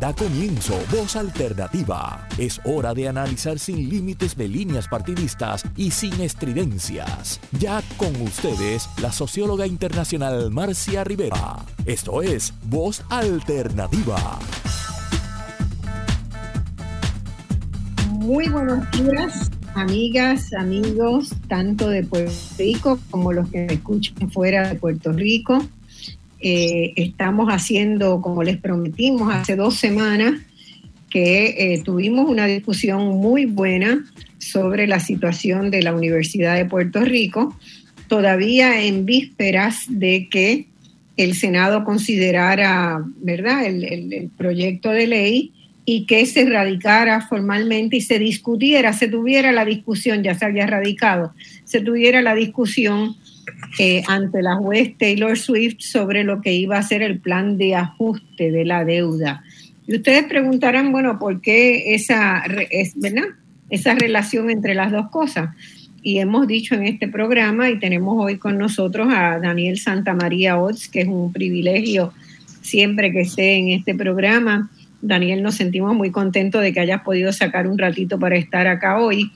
Da comienzo Voz Alternativa. Es hora de analizar sin límites de líneas partidistas y sin estridencias. Ya con ustedes, la socióloga internacional Marcia Rivera. Esto es Voz Alternativa. Muy buenos días, amigas, amigos, tanto de Puerto Rico como los que me escuchan fuera de Puerto Rico. Eh, estamos haciendo, como les prometimos hace dos semanas, que eh, tuvimos una discusión muy buena sobre la situación de la Universidad de Puerto Rico, todavía en vísperas de que el Senado considerara, ¿verdad?, el, el proyecto de ley y que se radicara formalmente y se discutiera, se tuviera la discusión, ya se había radicado, se tuviera la discusión eh, ante la juez Taylor Swift sobre lo que iba a ser el plan de ajuste de la deuda. Y ustedes preguntarán, bueno, ¿por qué esa, esa relación entre las dos cosas? Y hemos dicho en este programa, y tenemos hoy con nosotros a Daniel Santamaría Ots, que es un privilegio siempre que esté en este programa. Daniel, nos sentimos muy contentos de que hayas podido sacar un ratito para estar acá hoy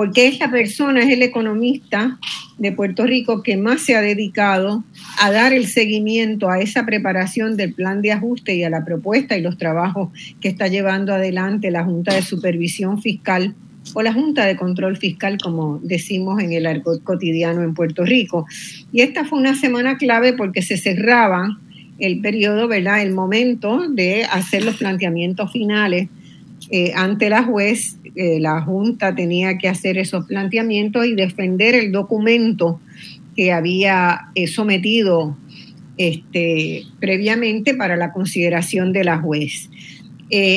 porque esta persona es el economista de Puerto Rico que más se ha dedicado a dar el seguimiento a esa preparación del plan de ajuste y a la propuesta y los trabajos que está llevando adelante la Junta de Supervisión Fiscal o la Junta de Control Fiscal, como decimos en el argot cotidiano en Puerto Rico. Y esta fue una semana clave porque se cerraba el periodo, ¿verdad? El momento de hacer los planteamientos finales eh, ante la juez, eh, la Junta tenía que hacer esos planteamientos y defender el documento que había eh, sometido este, previamente para la consideración de la juez.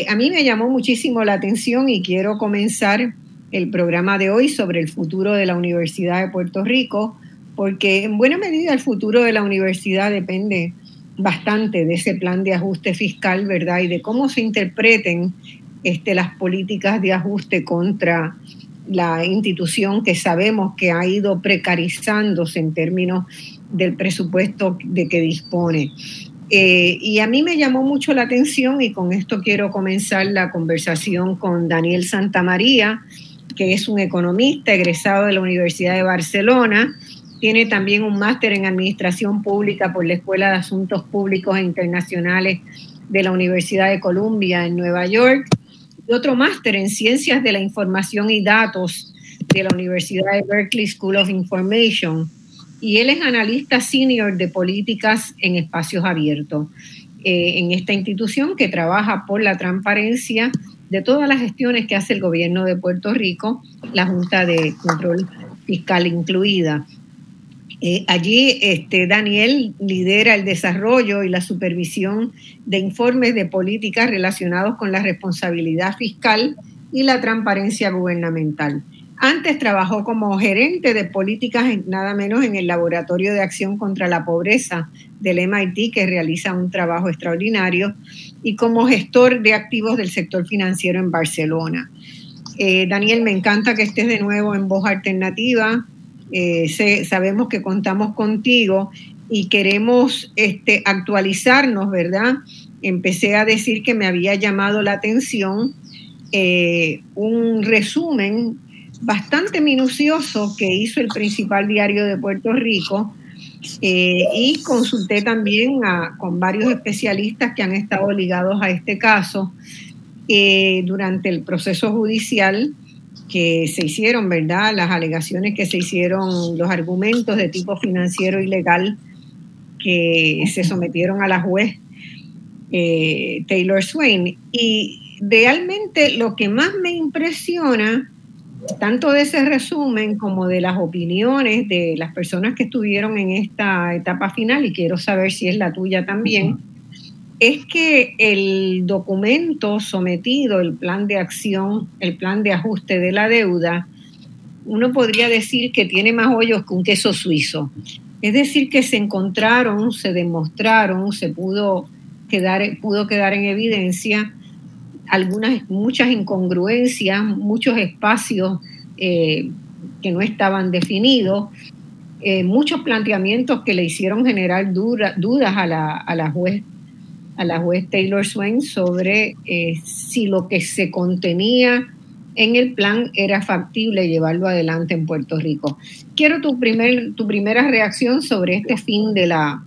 a mí me llamó muchísimo la atención y quiero comenzar el programa de hoy sobre el futuro de la Universidad de Puerto Rico, porque en buena medida el futuro de la universidad depende bastante de ese plan de ajuste fiscal, ¿verdad? Y de cómo se interpreten este, las políticas de ajuste contra la institución que sabemos que ha ido precarizándose en términos del presupuesto de que dispone. Eh, y a mí me llamó mucho la atención y con esto quiero comenzar la conversación con Daniel Santamaría, que es un economista egresado de la Universidad de Barcelona. Tiene también un máster en Administración Pública por la Escuela de Asuntos Públicos e Internacionales de la Universidad de Columbia en Nueva York y otro máster en Ciencias de la Información y Datos de la Universidad de Berkeley School of Information. Y él es analista senior de políticas en espacios abiertos eh, en esta institución que trabaja por la transparencia de todas las gestiones que hace el gobierno de Puerto Rico, la Junta de Control Fiscal incluida. Eh, allí este, Daniel lidera el desarrollo y la supervisión de informes de políticas relacionados con la responsabilidad fiscal y la transparencia gubernamental. Antes trabajó como gerente de políticas nada menos en el Laboratorio de Acción contra la Pobreza del MIT, que realiza un trabajo extraordinario, y como gestor de activos del sector financiero en Barcelona. Eh, Daniel, me encanta que estés de nuevo en Voz Alternativa. Eh, sabemos que contamos contigo y queremos este, actualizarnos, ¿verdad? Empecé a decir que me había llamado la atención eh, un resumen bastante minucioso que hizo el principal diario de Puerto Rico eh, y consulté también con varios especialistas que han estado ligados a este caso durante el proceso judicial que se hicieron, ¿verdad? Las alegaciones que se hicieron, los argumentos de tipo financiero y legal que se sometieron a la juez eh, Taylor Swain. Y realmente lo que más me impresiona, tanto de ese resumen como de las opiniones de las personas que estuvieron en esta etapa final, y quiero saber si es la tuya también, es que el documento sometido, el plan de acción, el plan de ajuste de la deuda, uno podría decir que tiene más hoyos que un queso suizo. Es decir, que se encontraron, se demostraron, se pudo quedar, pudo quedar en evidencia algunas, muchas incongruencias, muchos espacios eh, que no estaban definidos, eh, muchos planteamientos que le hicieron generar dudas a la, a la juez a la juez Taylor Swain sobre eh, si lo que se contenía en el plan era factible llevarlo adelante en Puerto Rico. Quiero tu, primer, tu primera reacción sobre este fin de, la,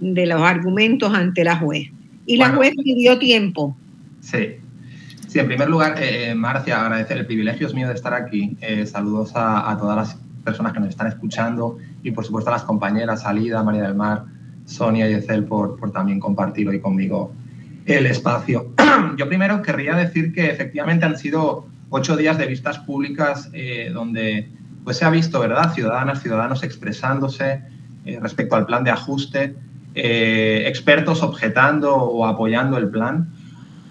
de los argumentos ante la juez. Y la juez pidió tiempo. Sí. Sí, en primer lugar, eh, Marcia, agradecer el privilegio es mío de estar aquí. Eh, saludos a, todas las personas que nos están escuchando y, por supuesto, a las compañeras Salida, María del Mar, Sonia y por, por también compartir hoy conmigo el espacio. Yo primero querría decir que efectivamente han sido ocho días de vistas públicas eh, donde pues, se ha visto, ¿verdad?, ciudadanas, ciudadanos expresándose respecto al plan de ajuste, expertos objetando o apoyando el plan.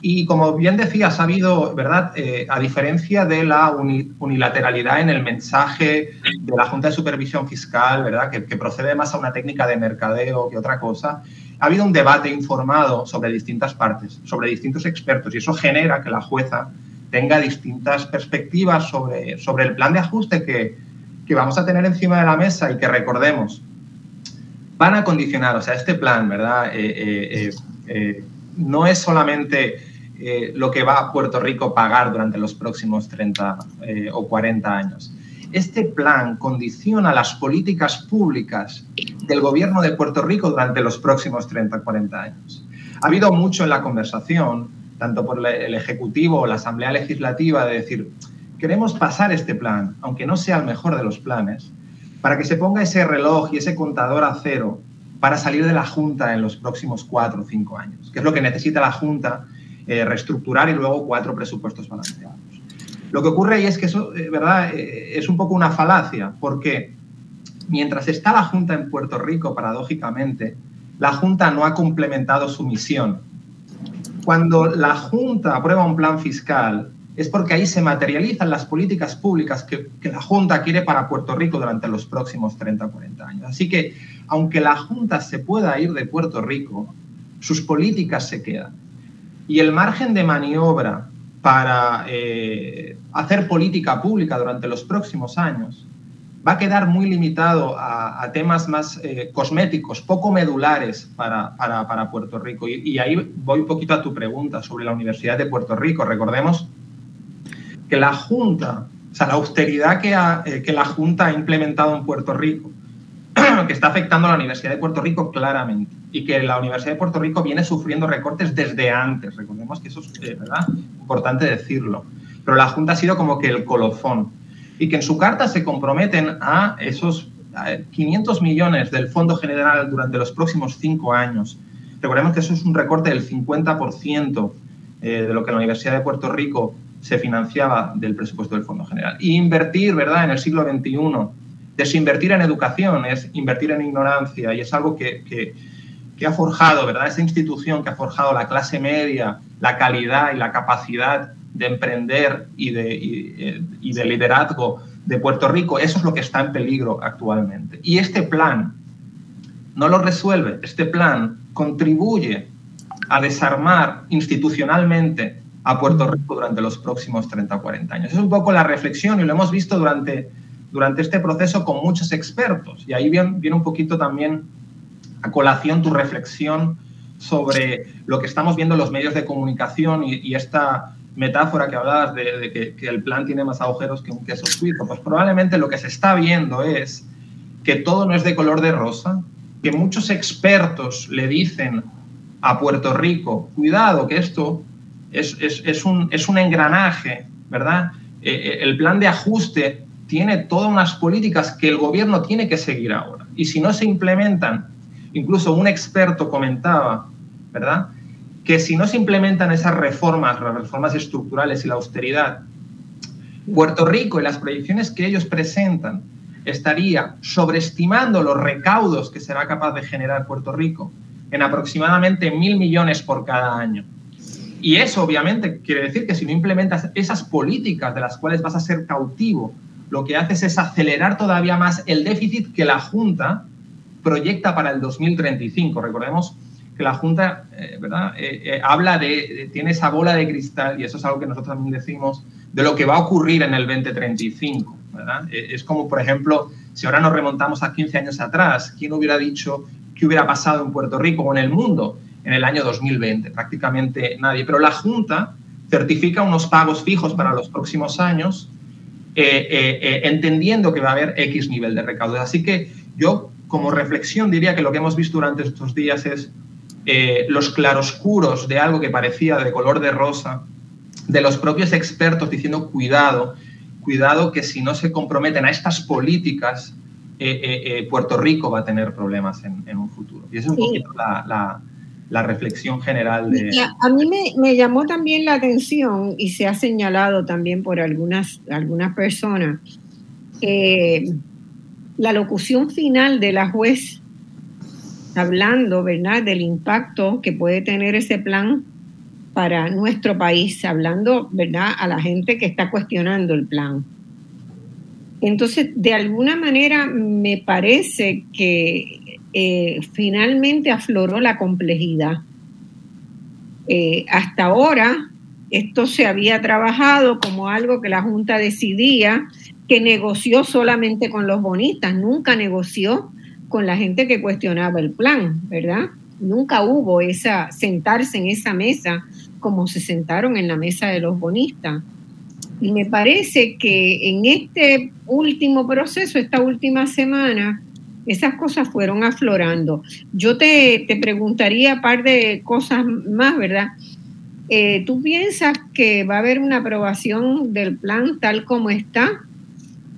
Y como bien decías, ha habido, ¿verdad? Eh, a diferencia de la unilateralidad en el mensaje de la Junta de Supervisión Fiscal, ¿verdad? Que, procede más a una técnica de mercadeo que otra cosa, ha habido un debate informado sobre distintas partes, sobre distintos expertos, y eso genera que la jueza tenga distintas perspectivas sobre, sobre el plan de ajuste que, que vamos a tener encima de la mesa y que recordemos, van a condicionar, o sea, este plan, ¿verdad? Eh, eh, no es solamente eh, lo que va a Puerto Rico pagar durante los próximos 30 eh, o 40 años. Este plan condiciona las políticas públicas del gobierno de Puerto Rico durante los próximos 30 o 40 años. Ha habido mucho en la conversación, tanto por el Ejecutivo o la Asamblea Legislativa, de decir, queremos pasar este plan, aunque no sea el mejor de los planes, para que se ponga ese reloj y ese contador a cero para salir de la Junta en los próximos cuatro o cinco años, que es lo que necesita la Junta eh, reestructurar y luego cuatro presupuestos balanceados. Lo que ocurre ahí es que eso, eh, ¿verdad?, eh, es un poco una falacia, porque mientras está la Junta en Puerto Rico, paradójicamente, la Junta no ha complementado su misión. Cuando la Junta aprueba un plan fiscal, es porque ahí se materializan las políticas públicas que, que, la Junta quiere para Puerto Rico durante los próximos 30 o 40 años. Así que, aunque la Junta se pueda ir de Puerto Rico, sus políticas se quedan. Y el margen de maniobra para eh, hacer política pública durante los próximos años va a quedar muy limitado a, temas más eh, cosméticos, poco medulares para, Puerto Rico. Y, ahí voy un poquito a tu pregunta sobre la Universidad de Puerto Rico. Recordemos que la Junta, o sea, la austeridad que, eh, que la Junta ha implementado en Puerto Rico, que está afectando a la Universidad de Puerto Rico claramente y que la Universidad de Puerto Rico viene sufriendo recortes desde antes. Recordemos que eso es eh, ¿verdad? importante decirlo. Pero la Junta ha sido como que el colofón y que en su carta se comprometen a esos 500 millones del Fondo General durante los próximos cinco años. Recordemos que eso es un recorte del 50% eh, de lo que la Universidad de Puerto Rico se financiaba del presupuesto del Fondo General. Y invertir, ¿verdad?, en el siglo XXI desinvertir en educación es invertir en ignorancia y es algo que, ha forjado, ¿verdad? Esa institución que ha forjado la clase media, la calidad y la capacidad de emprender y de, y de liderazgo de Puerto Rico, eso es lo que está en peligro actualmente. Y este plan no lo resuelve, este plan contribuye a desarmar institucionalmente a Puerto Rico durante los próximos 30 o 40 años. Es un poco la reflexión y lo hemos visto durante durante este proceso con muchos expertos. Y ahí viene, viene un poquito también a colación tu reflexión sobre lo que estamos viendo en los medios de comunicación y, esta metáfora que hablabas de, que, el plan tiene más agujeros que un queso suizo. Pues probablemente lo que se está viendo es que todo no es de color de rosa, que muchos expertos le dicen a Puerto Rico, cuidado, que esto es, es, es, un, es un, engranaje, ¿verdad? Eh, eh, el plan de ajuste tiene todas unas políticas que el gobierno tiene que seguir ahora. Y si no se implementan, incluso un experto comentaba, ¿verdad? Que si no se implementan esas reformas, las reformas estructurales y la austeridad, Puerto Rico y las proyecciones que ellos presentan estaría sobreestimando los recaudos que será capaz de generar Puerto Rico en aproximadamente mil millones por cada año. Y eso obviamente quiere decir que si no implementas esas políticas de las cuales vas a ser cautivo lo que haces es acelerar todavía más el déficit que la Junta proyecta para el 2035. Recordemos que la Junta eh, ¿verdad? Eh, eh, habla de, tiene esa bola de cristal, y eso es algo que nosotros también decimos, de lo que va a ocurrir en el 2035. ¿verdad? es como, por ejemplo, si ahora nos remontamos a 15 años atrás, ¿quién hubiera dicho qué hubiera pasado en Puerto Rico o en el mundo en el año 2020, prácticamente nadie. Pero la Junta certifica unos pagos fijos para los próximos años, eh, eh, eh, entendiendo que va a haber X nivel de recaudo. Así que yo, como reflexión, diría que lo que hemos visto durante estos días es los claroscuros de algo que parecía de color de rosa, de los propios expertos diciendo cuidado, cuidado que si no se comprometen a estas políticas, Puerto Rico va a tener problemas en, un futuro. Y esa es un poquito la la reflexión general de... A mí me, llamó también la atención y se ha señalado también por algunas, algunas personas que la locución final de la juez hablando, ¿verdad?, del impacto que puede tener ese plan para nuestro país, hablando, ¿verdad?, a la gente que está cuestionando el plan. Entonces, de alguna manera me parece que eh, finalmente afloró la complejidad. Eh, hasta ahora, esto se había trabajado como algo que la Junta decidía, que negoció solamente con los bonistas, nunca negoció con la gente que cuestionaba el plan, ¿verdad? Nunca hubo esa sentarse en esa mesa como se sentaron en la mesa de los bonistas. Y me parece que en este último proceso, esta última semana, esas cosas fueron aflorando. Yo te, te preguntaría un par de cosas más, ¿verdad? Eh, ¿Tú piensas que va a haber una aprobación del plan tal como está?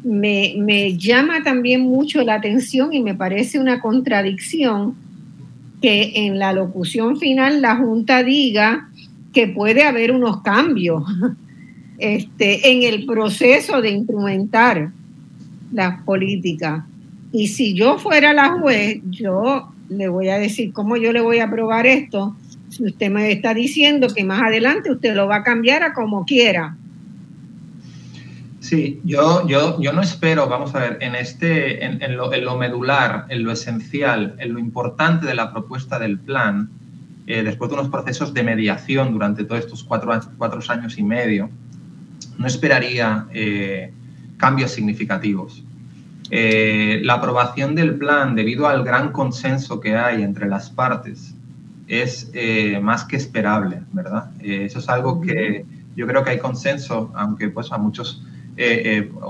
Me, me, llama también mucho la atención y me parece una contradicción que en la locución final la Junta diga que puede haber unos cambios este, en el proceso de instrumentar las políticas. Y si yo fuera la juez, yo le voy a decir cómo yo le voy a aprobar esto. Si usted me está diciendo que más adelante usted lo va a cambiar a como quiera. Sí, yo, yo, yo no espero, vamos a ver, en, este, en, lo, medular, en lo esencial, en lo importante de la propuesta del plan, eh, después de unos procesos de mediación durante todos estos cuatro, cuatro años y medio, no esperaría eh, cambios significativos. Eh, la aprobación del plan, debido al gran consenso que hay entre las partes, es eh, más que esperable, ¿verdad? Eh, eso es algo que yo creo que hay consenso, aunque pues a muchos,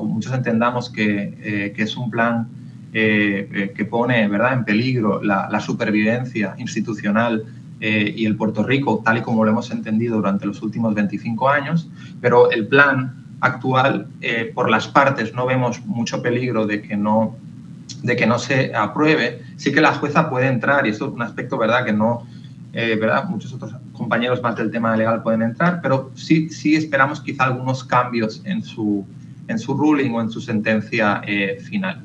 muchos entendamos que, que, es un plan que pone, ¿verdad?, en peligro la, la supervivencia institucional y el Puerto Rico, tal y como lo hemos entendido durante los últimos 25 años, pero el plan actual, eh, por las partes no vemos mucho peligro de que no, de que no se apruebe, sí que la jueza puede entrar, y eso es un aspecto verdad que no, eh, ¿verdad? muchos otros compañeros más del tema legal pueden entrar, pero sí, sí esperamos quizá algunos cambios en su, en su ruling o en su sentencia eh, final.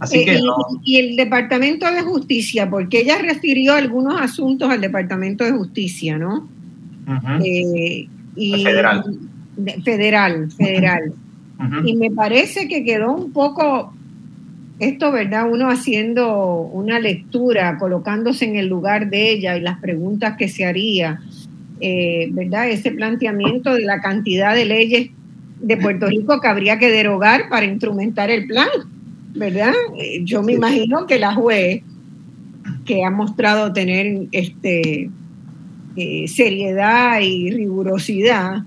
Así que y, el Departamento de Justicia, porque ella refirió algunos asuntos al Departamento de Justicia, ¿no? y, federal federal, federal. Y me parece que quedó un poco esto, ¿verdad? Uno haciendo una lectura, colocándose en el lugar de ella y las preguntas que se haría, eh, ¿verdad? Ese planteamiento de la cantidad de leyes de Puerto Rico que habría que derogar para instrumentar el plan, ¿verdad? Eh, yo me imagino que la juez, que ha mostrado tener este, eh, seriedad y rigurosidad,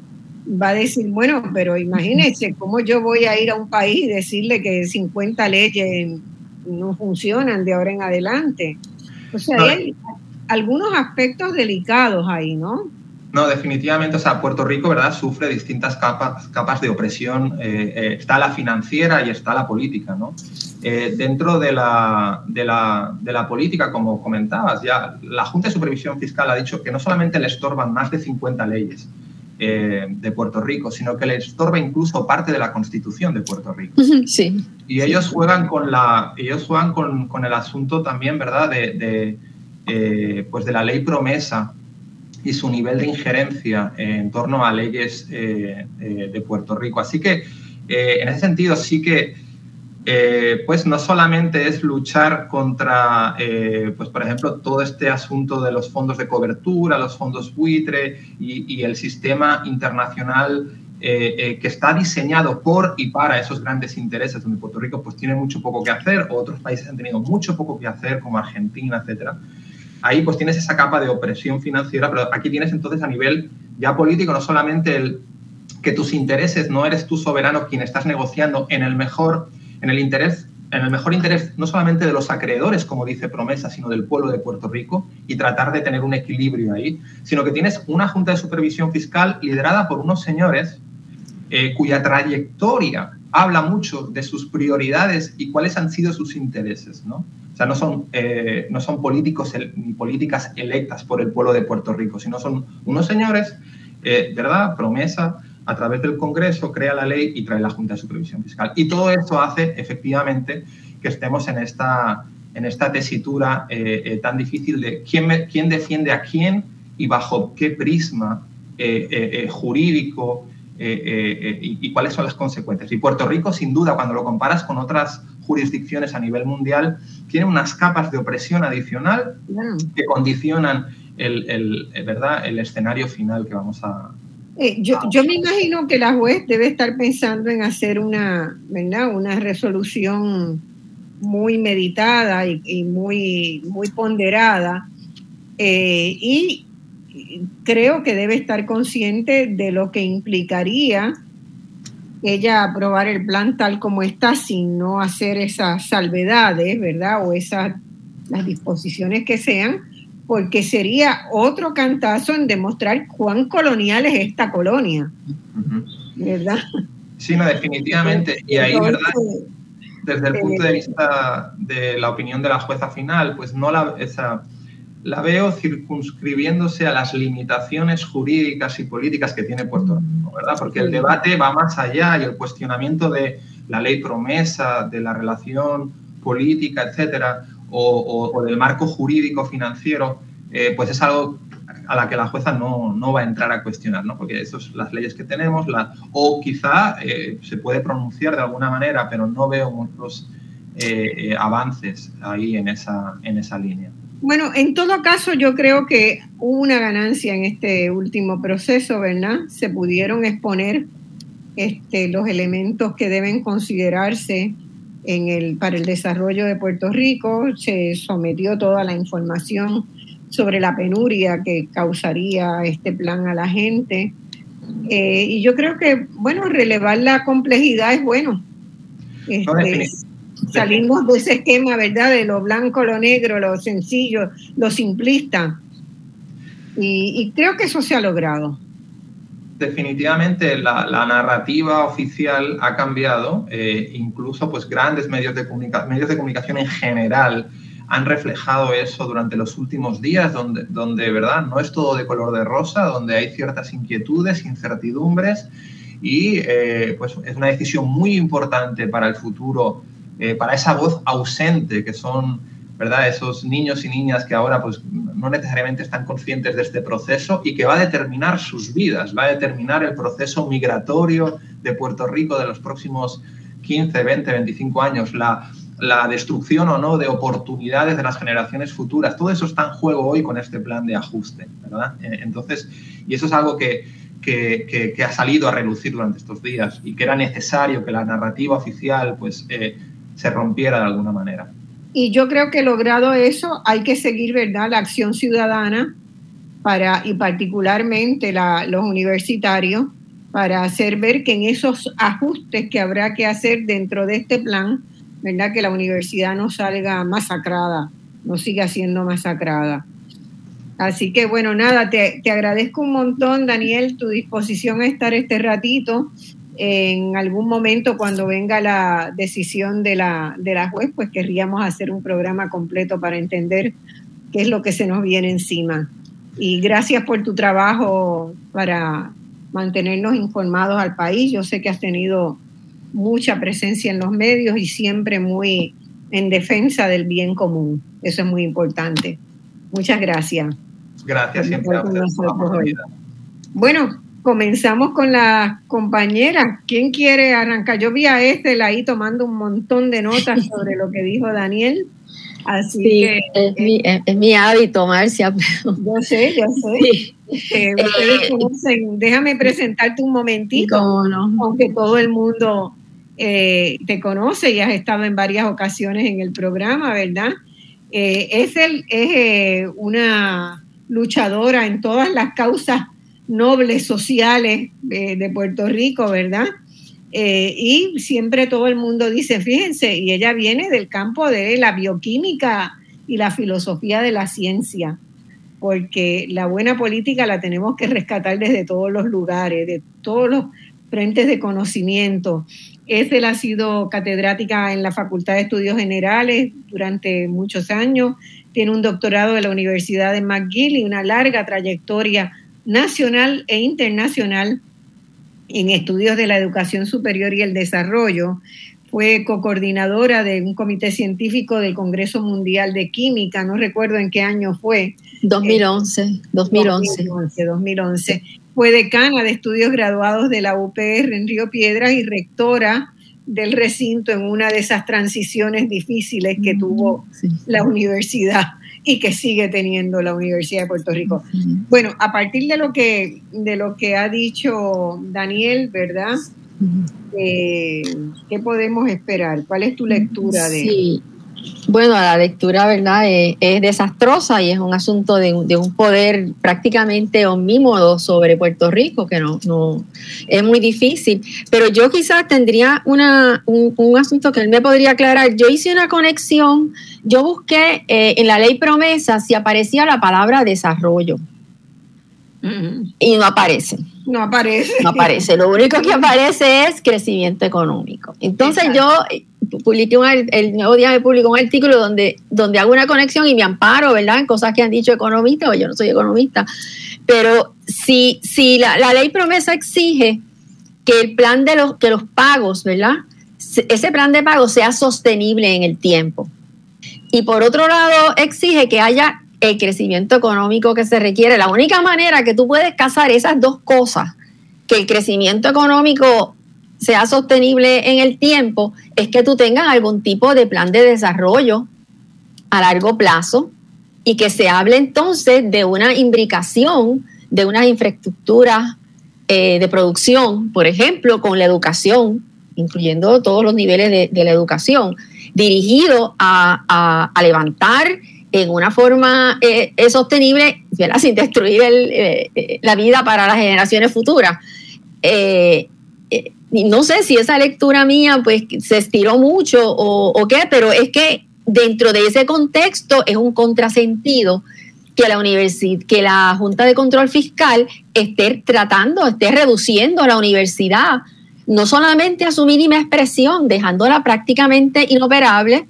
va a decir, bueno, pero imagínense cómo yo voy a ir a un país y decirle que 50 leyes no funcionan de ahora en adelante. O sea, hay algunos aspectos delicados ahí, ¿no? No, definitivamente, o sea, Puerto Rico, ¿verdad?, sufre distintas capas, capas de opresión. Eh, eh, está la financiera y está la política, ¿no? Eh, dentro de la, de, la, de la, política, como comentabas, ya la Junta de Supervisión Fiscal ha dicho que no solamente le estorban más de 50 leyes, eh, de Puerto Rico, sino que le estorba incluso parte de la constitución de Puerto Rico. Sí. Y ellos juegan con, la, ellos juegan con, con el asunto también, ¿verdad?, de, de eh, pues de la ley promesa y su nivel de injerencia en torno a leyes eh, de Puerto Rico. Así que en ese sentido sí que eh, pues no solamente es luchar contra, eh, pues por ejemplo, todo este asunto de los fondos de cobertura, los fondos buitre y, el sistema internacional eh, que está diseñado por y para esos grandes intereses, donde Puerto Rico pues tiene mucho poco que hacer, o otros países han tenido mucho poco que hacer, como Argentina, etcétera. ahí pues tienes esa capa de opresión financiera, pero aquí tienes entonces a nivel ya político no solamente el que tus intereses no eres tú soberano quien estás negociando en el mejor, en el interés en el mejor interés no solamente de los acreedores, como dice Promesa, sino del pueblo de Puerto Rico y tratar de tener un equilibrio ahí, sino que tienes una Junta de Supervisión Fiscal liderada por unos señores eh, cuya trayectoria habla mucho de sus prioridades y cuáles han sido sus intereses, ¿no? O sea, no son, eh, no son políticos ni políticas electas por el pueblo de Puerto Rico, sino son unos señores, eh, ¿verdad? Promesa, a través del Congreso crea la ley y trae la Junta de Supervisión Fiscal. Y todo eso hace efectivamente que estemos en esta, en esta tesitura tan difícil de quién, quién defiende a quién y bajo qué prisma jurídico, eh, eh, y, cuáles son las consecuencias. Y Puerto Rico, sin duda, cuando lo comparas con otras jurisdicciones a nivel mundial, tiene unas capas de opresión adicional que condicionan el, ¿verdad? el escenario final que vamos a, eh, yo, yo, me imagino que la juez debe estar pensando en hacer una, ¿verdad? una resolución muy meditada y, muy, muy ponderada. y creo que debe estar consciente de lo que implicaría ella aprobar el plan tal como está sin no hacer esas salvedades, ¿verdad? O esas las disposiciones que sean, porque sería otro cantazo en demostrar cuán colonial es esta colonia, ¿verdad? Sí, no, definitivamente. Y ahí, ¿verdad? Desde el punto de eh, vista de la opinión de la jueza final, pues no la, esa, la veo circunscribiéndose a las limitaciones jurídicas y políticas que tiene Puerto Rico, ¿verdad? Porque el debate va más allá y el cuestionamiento de la ley promesa, de la relación política, etcétera, o, del marco jurídico financiero, eh, pues es algo a la que la jueza no, va a entrar a cuestionar, ¿no? Porque esas son las leyes que tenemos, la, o quizá eh, se puede pronunciar de alguna manera, pero no veo muchos eh, avances ahí en esa, en esa línea. Bueno, en todo caso, yo creo que hubo una ganancia en este último proceso, ¿verdad? Se pudieron exponer este, los elementos que deben considerarse en el, para el desarrollo de Puerto Rico. Se sometió toda la información sobre la penuria que causaría este plan a la gente. Eh, y yo creo que, bueno, relevar la complejidad es bueno. Este, salimos de ese esquema, ¿verdad? De lo blanco, lo negro, lo sencillo, lo simplista. Y, creo que eso se ha logrado. Definitivamente la, narrativa oficial ha cambiado, eh, incluso pues grandes medios de, medios de comunicación en general han reflejado eso durante los últimos días, donde, donde ¿verdad? no es todo de color de rosa, donde hay ciertas inquietudes, incertidumbres, y eh, pues es una decisión muy importante para el futuro eh, para esa voz ausente que son ¿verdad? esos niños y niñas que ahora pues, no necesariamente están conscientes de este proceso y que va a determinar sus vidas, va a determinar el proceso migratorio de Puerto Rico de los próximos 15, 20, 25 años, la, la destrucción o no de oportunidades de las generaciones futuras. Todo eso está en juego hoy con este plan de ajuste, ¿verdad? Eh, entonces, y eso es algo que, que, que, ha salido a relucir durante estos días y que era necesario que la narrativa oficial pues, eh, se rompiera de alguna manera. Y yo creo que logrado eso, hay que seguir, ¿verdad?, la acción ciudadana para, y particularmente los universitarios, para hacer ver que en esos ajustes que habrá que hacer dentro de este plan, ¿verdad?, que la universidad no salga masacrada, no siga siendo masacrada. Así que bueno, nada, te, te agradezco un montón, Daniel, tu disposición a estar este ratito en algún momento cuando venga la decisión de la, de la juez, pues querríamos hacer un programa completo para entender qué es lo que se nos viene encima. Y gracias por tu trabajo para mantenernos informados al país. Yo sé que has tenido mucha presencia en los medios y siempre muy en defensa del bien común. Eso es muy importante. Muchas gracias. Gracias siempre a Bueno, Comenzamos con las compañeras. ¿Quién quiere arrancar? Yo vi a Estel ahí tomando un montón de notas sobre lo que dijo Daniel. Así que, es, mi, es, mi, hábito, Marcia. Yo sé, yo sé. Eh, ustedes conocen, déjame presentarte un momentito, aunque todo el mundo eh, te conoce y has estado en varias ocasiones en el programa, ¿verdad? Eh, es el, es una luchadora en todas las causas nobles sociales de Puerto Rico, ¿verdad? y siempre todo el mundo dice, fíjense, y ella viene del campo de la bioquímica y la filosofía de la ciencia porque la buena política la tenemos que rescatar desde todos los lugares, de todos los frentes de conocimiento. Él ha sido catedrática en la Facultad de Estudios Generales durante muchos años, tiene un doctorado de la Universidad de McGill y una larga trayectoria nacional e internacional en estudios de la educación superior y el desarrollo. Fue co-coordinadora de un comité científico del Congreso Mundial de Química, no recuerdo en qué año fue, 2011, 2011. 2011, Fue decana de estudios graduados de la UPR en Río Piedras y rectora del recinto en una de esas transiciones difíciles que tuvo la universidad y que sigue teniendo la Universidad de Puerto Rico. Bueno, a partir de lo que de lo que ha dicho Daniel, ¿verdad? Eh, ¿Qué podemos esperar? ¿Cuál es tu lectura de? Sí, bueno, la lectura, ¿verdad? Es, desastrosa y es un asunto de, un poder prácticamente omnímodo sobre Puerto Rico, que no, no es muy difícil. Pero yo quizás tendría una, un, asunto que él me podría aclarar. Yo hice una conexión, yo busqué eh, en la ley promesa si aparecía la palabra desarrollo. Y no aparece. No aparece. No aparece. Lo único que aparece es crecimiento económico. Entonces yo publiqué un, el nuevo día me publicó un artículo donde, donde hago una conexión y me amparo, ¿verdad? En cosas que han dicho economistas, o yo no soy economista, pero si, si la, ley promesa exige que el plan de los, que los pagos, ¿verdad? Ese plan de pago sea sostenible en el tiempo. Y por otro lado, exige que haya el crecimiento económico que se requiere. La única manera que tú puedes casar esas dos cosas, que el crecimiento económico sea sostenible en el tiempo es que tú tengas algún tipo de plan de desarrollo a largo plazo y que se hable entonces de una imbricación de unas infraestructuras eh, de producción, por ejemplo, con la educación, incluyendo todos los niveles de, la educación, dirigido a, levantar en una forma eh, sostenible, sin destruir eh, la vida para las generaciones futuras. No sé si esa lectura mía pues se estiró mucho o, qué, pero es que dentro de ese contexto es un contrasentido que la universidad, que la Junta de Control Fiscal esté tratando, esté reduciendo la universidad, no solamente a su mínima expresión, dejándola prácticamente inoperable,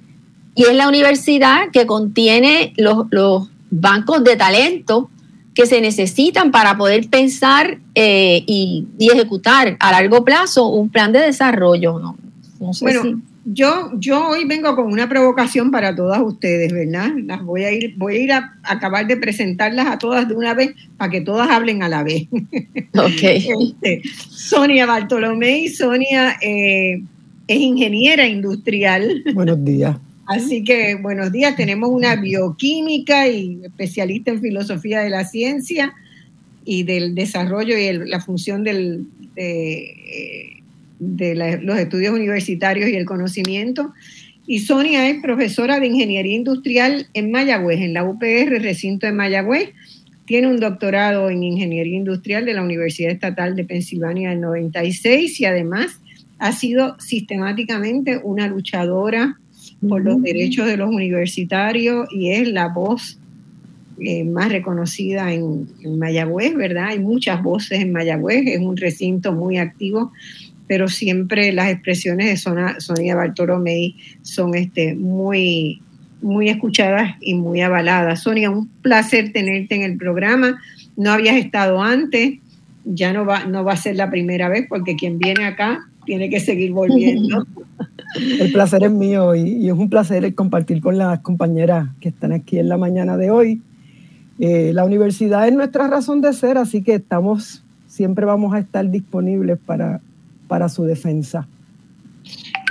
y es la universidad que contiene los, los bancos de talento que se necesitan para poder pensar eh, y, ejecutar a largo plazo un plan de desarrollo. No, bueno, yo, yo hoy vengo con una provocación para todas ustedes, ¿verdad? Las voy a ir, voy a ir a, acabar de presentarlas a todas de una vez para que todas hablen a la vez. Ok. Este, Sonia Bartolomé, Sonia eh, es ingeniera industrial. Buenos días. Así que buenos días, tenemos una bioquímica y especialista en filosofía de la ciencia y del desarrollo y la función del, de, los estudios universitarios y el conocimiento. Y Sonia es profesora de Ingeniería Industrial en Mayagüez, en la UPR, recinto de Mayagüez. Tiene un doctorado en Ingeniería Industrial de la Universidad Estatal de Pensilvania en 96 y además ha sido sistemáticamente una luchadora por los derechos de los universitarios y es la voz eh, más reconocida en, Mayagüez, ¿verdad? Hay muchas voces en Mayagüez, es un recinto muy activo, pero siempre las expresiones de Sonia Bartolomé son este, muy, muy escuchadas y muy avaladas. Sonia, un placer tenerte en el programa. No habías estado antes, ya no va, no va a ser la primera vez porque quien viene acá tiene que seguir volviendo. El placer es mío y, es un placer compartir con las compañeras que están aquí en la mañana de hoy. Eh, la universidad es nuestra razón de ser, así que estamos, siempre vamos a estar disponibles para, para su defensa.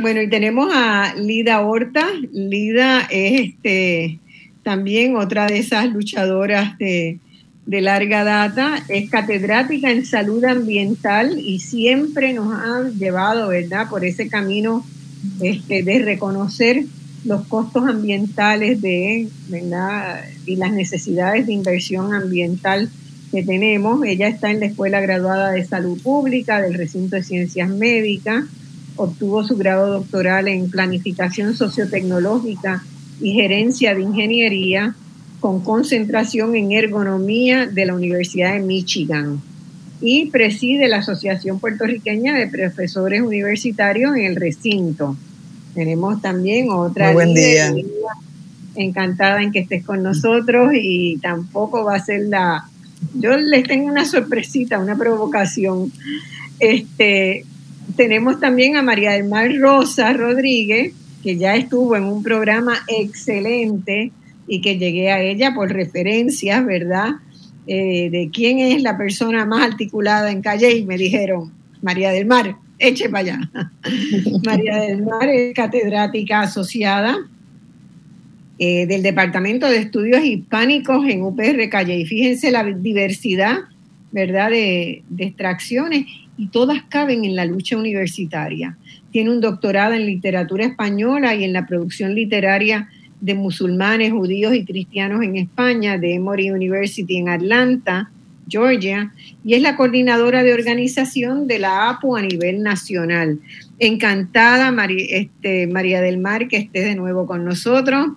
Bueno, y tenemos a Lida Horta. Lida es este, también otra de esas luchadoras de, de larga data, es catedrática en salud ambiental y siempre nos ha llevado, ¿verdad?, por ese camino este, de reconocer los costos ambientales de, ¿verdad? y las necesidades de inversión ambiental que tenemos. Ella está en la Escuela Graduada de Salud Pública del Recinto de Ciencias Médicas, obtuvo su grado doctoral en Planificación Sociotecnológica y Gerencia de Ingeniería con concentración en ergonomía de la Universidad de Michigan y preside la Asociación Puertorriqueña de Profesores Universitarios en el recinto. Tenemos también otra. Muy buen día. Encantada en que estés con nosotros y tampoco va a ser la. Yo les tengo una sorpresita, una provocación. Este, tenemos también a María del Mar Rosa Rodríguez, que ya estuvo en un programa excelente y que llegué a ella por referencias, ¿verdad? Eh, de quién es la persona más articulada en Calle y me dijeron, María del Mar, eche para allá. María del Mar es catedrática asociada eh, del Departamento de Estudios Hispánicos en UPR Calle. Y fíjense la diversidad, ¿verdad?, de, extracciones y todas caben en la lucha universitaria. Tiene un doctorado en literatura española y en la producción literaria de musulmanes, judíos y cristianos en España, de Emory University en Atlanta, Georgia, y es la coordinadora de organización de la APU a nivel nacional. Encantada, este, María del Mar, que esté de nuevo con nosotros.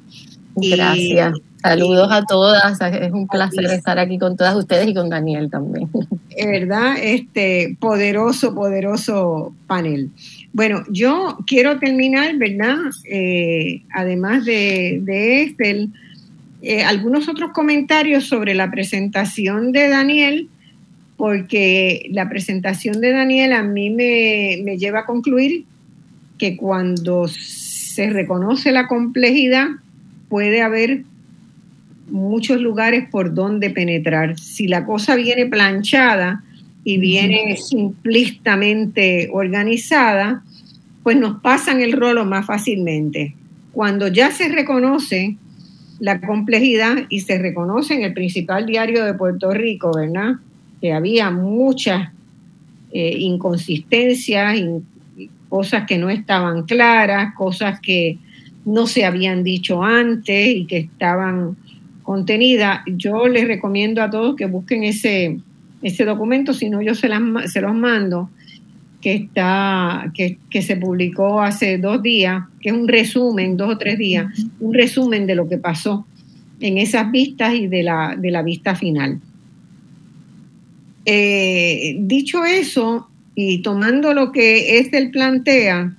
Gracias. Saludos a todas. Es un placer estar aquí con todas ustedes y con Daniel también. Es verdad, este poderoso, poderoso panel. Bueno, yo quiero terminar, ¿verdad? Eh, además de, de eh, algunos otros comentarios sobre la presentación de Daniel, porque la presentación de Daniel a mí me, me lleva a concluir que cuando se reconoce la complejidad, puede haber muchos lugares por donde penetrar. Si la cosa viene planchada y viene simplistamente organizada, pues nos pasan el rolo más fácilmente. Cuando ya se reconoce la complejidad y se reconoce en el principal diario de Puerto Rico, ¿verdad? Que había muchas eh, inconsistencias, cosas que no estaban claras, cosas que no se habían dicho antes y que estaban contenida, yo les recomiendo a todos que busquen ese, ese documento, si no yo se, se los mando, que, está, que, que, se publicó hace dos días, que es un resumen, dos o tres días, un resumen de lo que pasó en esas vistas y de la, de la vista final. Eh, dicho eso, y tomando lo que el plantea,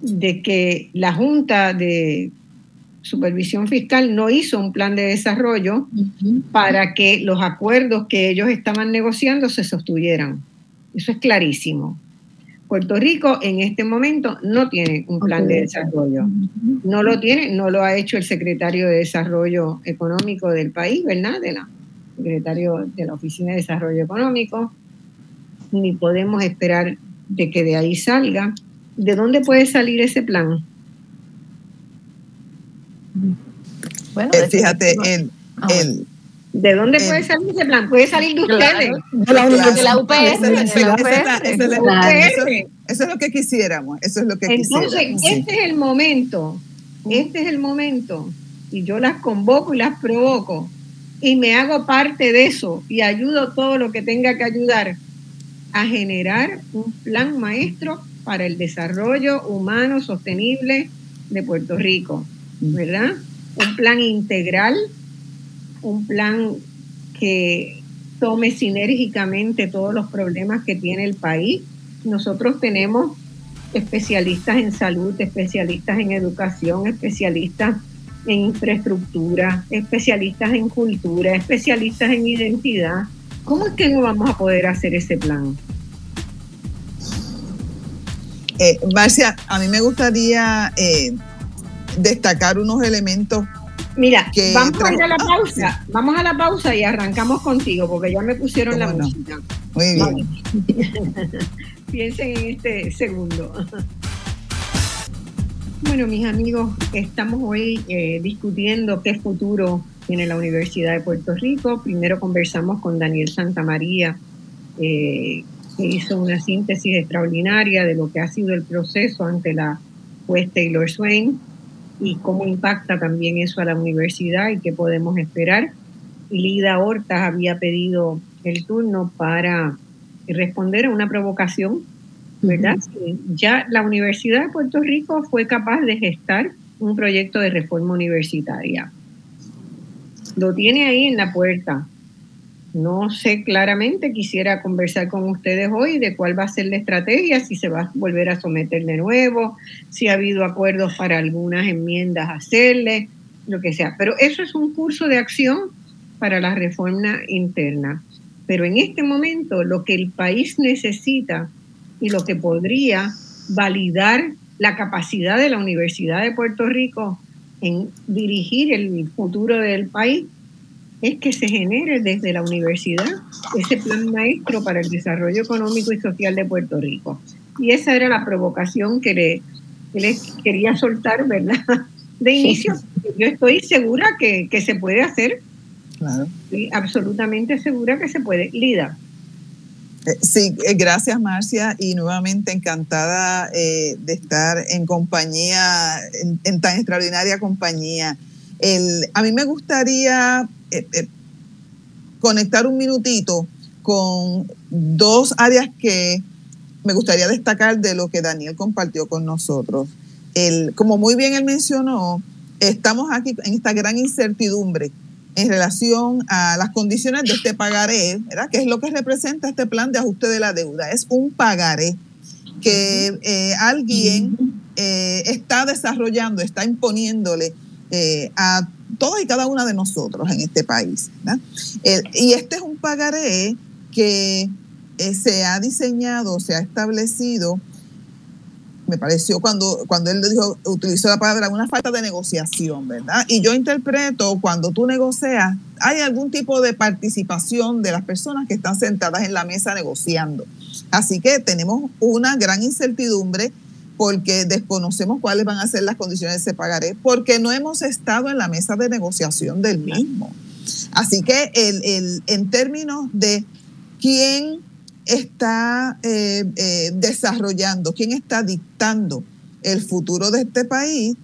de que la Junta de Supervisión Fiscal no hizo un plan de desarrollo para que los acuerdos que ellos estaban negociando se sostuvieran. Eso es clarísimo. Puerto Rico en este momento no tiene un plan de desarrollo. No lo tiene, no lo ha hecho el secretario de Desarrollo Económico del país, ¿verdad? De la secretario de la Oficina de Desarrollo Económico. Ni podemos esperar de que de ahí salga. ¿De dónde puede salir ese plan? Bueno, eh, fíjate, en, ah, ¿De dónde puede salir ese plan? Puede salir de ustedes. De la, de la UPS. Eso es lo que quisiéramos. Eso es lo que Entonces, este es el momento. Este es el momento. Y yo las convoco y las provoco. Y me hago parte de eso y ayudo todo lo que tenga que ayudar a generar un plan maestro para el desarrollo humano sostenible de Puerto Rico. ¿verdad? Un plan integral, un plan que tome sinérgicamente todos los problemas que tiene el país. Nosotros tenemos especialistas en salud, especialistas en educación, especialistas en infraestructura, especialistas en cultura, especialistas en identidad. ¿Cómo es que no vamos a poder hacer ese plan? Eh, Marcia, a mí me gustaría eh, destacar unos elementos. Mira, vamos a ir a la pausa, vamos a la pausa y arrancamos contigo, porque ya me pusieron la música. Muy bien. Piensen en este segundo. Bueno, mis amigos, estamos hoy eh, discutiendo qué futuro tiene la Universidad de Puerto Rico. Primero conversamos con Daniel Santamaría, eh, hizo una síntesis extraordinaria de lo que ha sido el proceso ante la juez Taylor Swain y cómo impacta también eso a la universidad y qué podemos esperar. Lida Hortas había pedido el turno para responder a una provocación, ¿verdad? Ya la Universidad de Puerto Rico fue capaz de gestar un proyecto de reforma universitaria. Lo tiene ahí en la puerta. No sé claramente, quisiera conversar con ustedes hoy de cuál va a ser la estrategia, si se va a volver a someter de nuevo, si ha habido acuerdos para algunas enmiendas hacerle, lo que sea. Pero eso es un curso de acción para la reforma interna. Pero en este momento lo que el país necesita y lo que podría validar la capacidad de la Universidad de Puerto Rico en dirigir el futuro del país es que se genere desde la universidad ese plan maestro para el desarrollo económico y social de Puerto Rico. Y esa era la provocación que le, quería soltar, ¿verdad? De inicio, yo estoy segura que, se puede hacer. Claro. absolutamente segura que se puede. Lida. Eh, sí, eh, gracias Marcia y nuevamente encantada eh, de estar en compañía, en, tan extraordinaria compañía. El, a mí me gustaría eh, eh, conectar un minutito con dos áreas que me gustaría destacar de lo que Daniel compartió con nosotros. El, como muy bien él mencionó, estamos aquí en esta gran incertidumbre en relación a las condiciones de este pagaré, ¿verdad? que es lo que representa este plan de ajuste de la deuda. Es un pagaré que eh, alguien está desarrollando, está imponiéndole a todos y cada una de nosotros en este país. y este es un pagaré que eh, se ha diseñado, se ha establecido, me pareció cuando, cuando él dijo, utilizó la palabra, una falta de negociación, ¿verdad? Y yo interpreto, cuando tú negocias, hay algún tipo de participación de las personas que están sentadas en la mesa negociando. Así que tenemos una gran incertidumbre porque desconocemos cuáles van a ser las condiciones de ese pagaré, porque no hemos estado en la mesa de negociación del mismo. Así que el, en términos de quién está eh, eh, desarrollando, quién está dictando el futuro de este país,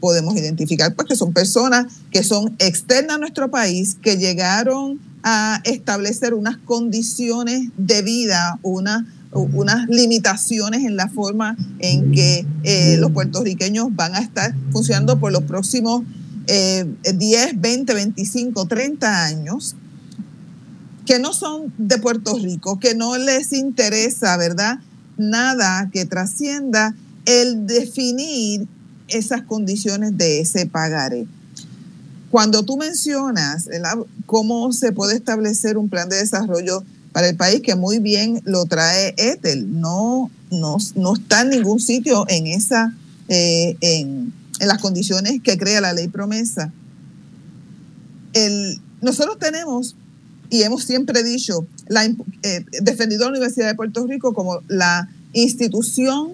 podemos identificar pues, que son personas que son externas a nuestro país, que llegaron a establecer unas condiciones de vida, una unas limitaciones en la forma en que eh, los puertorriqueños van a estar funcionando por los próximos 10, 20, 25, 30 años, que no son de Puerto Rico, que no les interesa, ¿verdad? Nada que trascienda el definir esas condiciones de ese pagaré. Cuando tú mencionas cómo se puede establecer un plan de desarrollo para el país que muy bien lo trae Ethel. No, no, no está en ningún sitio en, esa, eh, en, las condiciones que crea la ley promesa. El, nosotros tenemos, y hemos siempre dicho, la, eh, defendido a la Universidad de Puerto Rico como la institución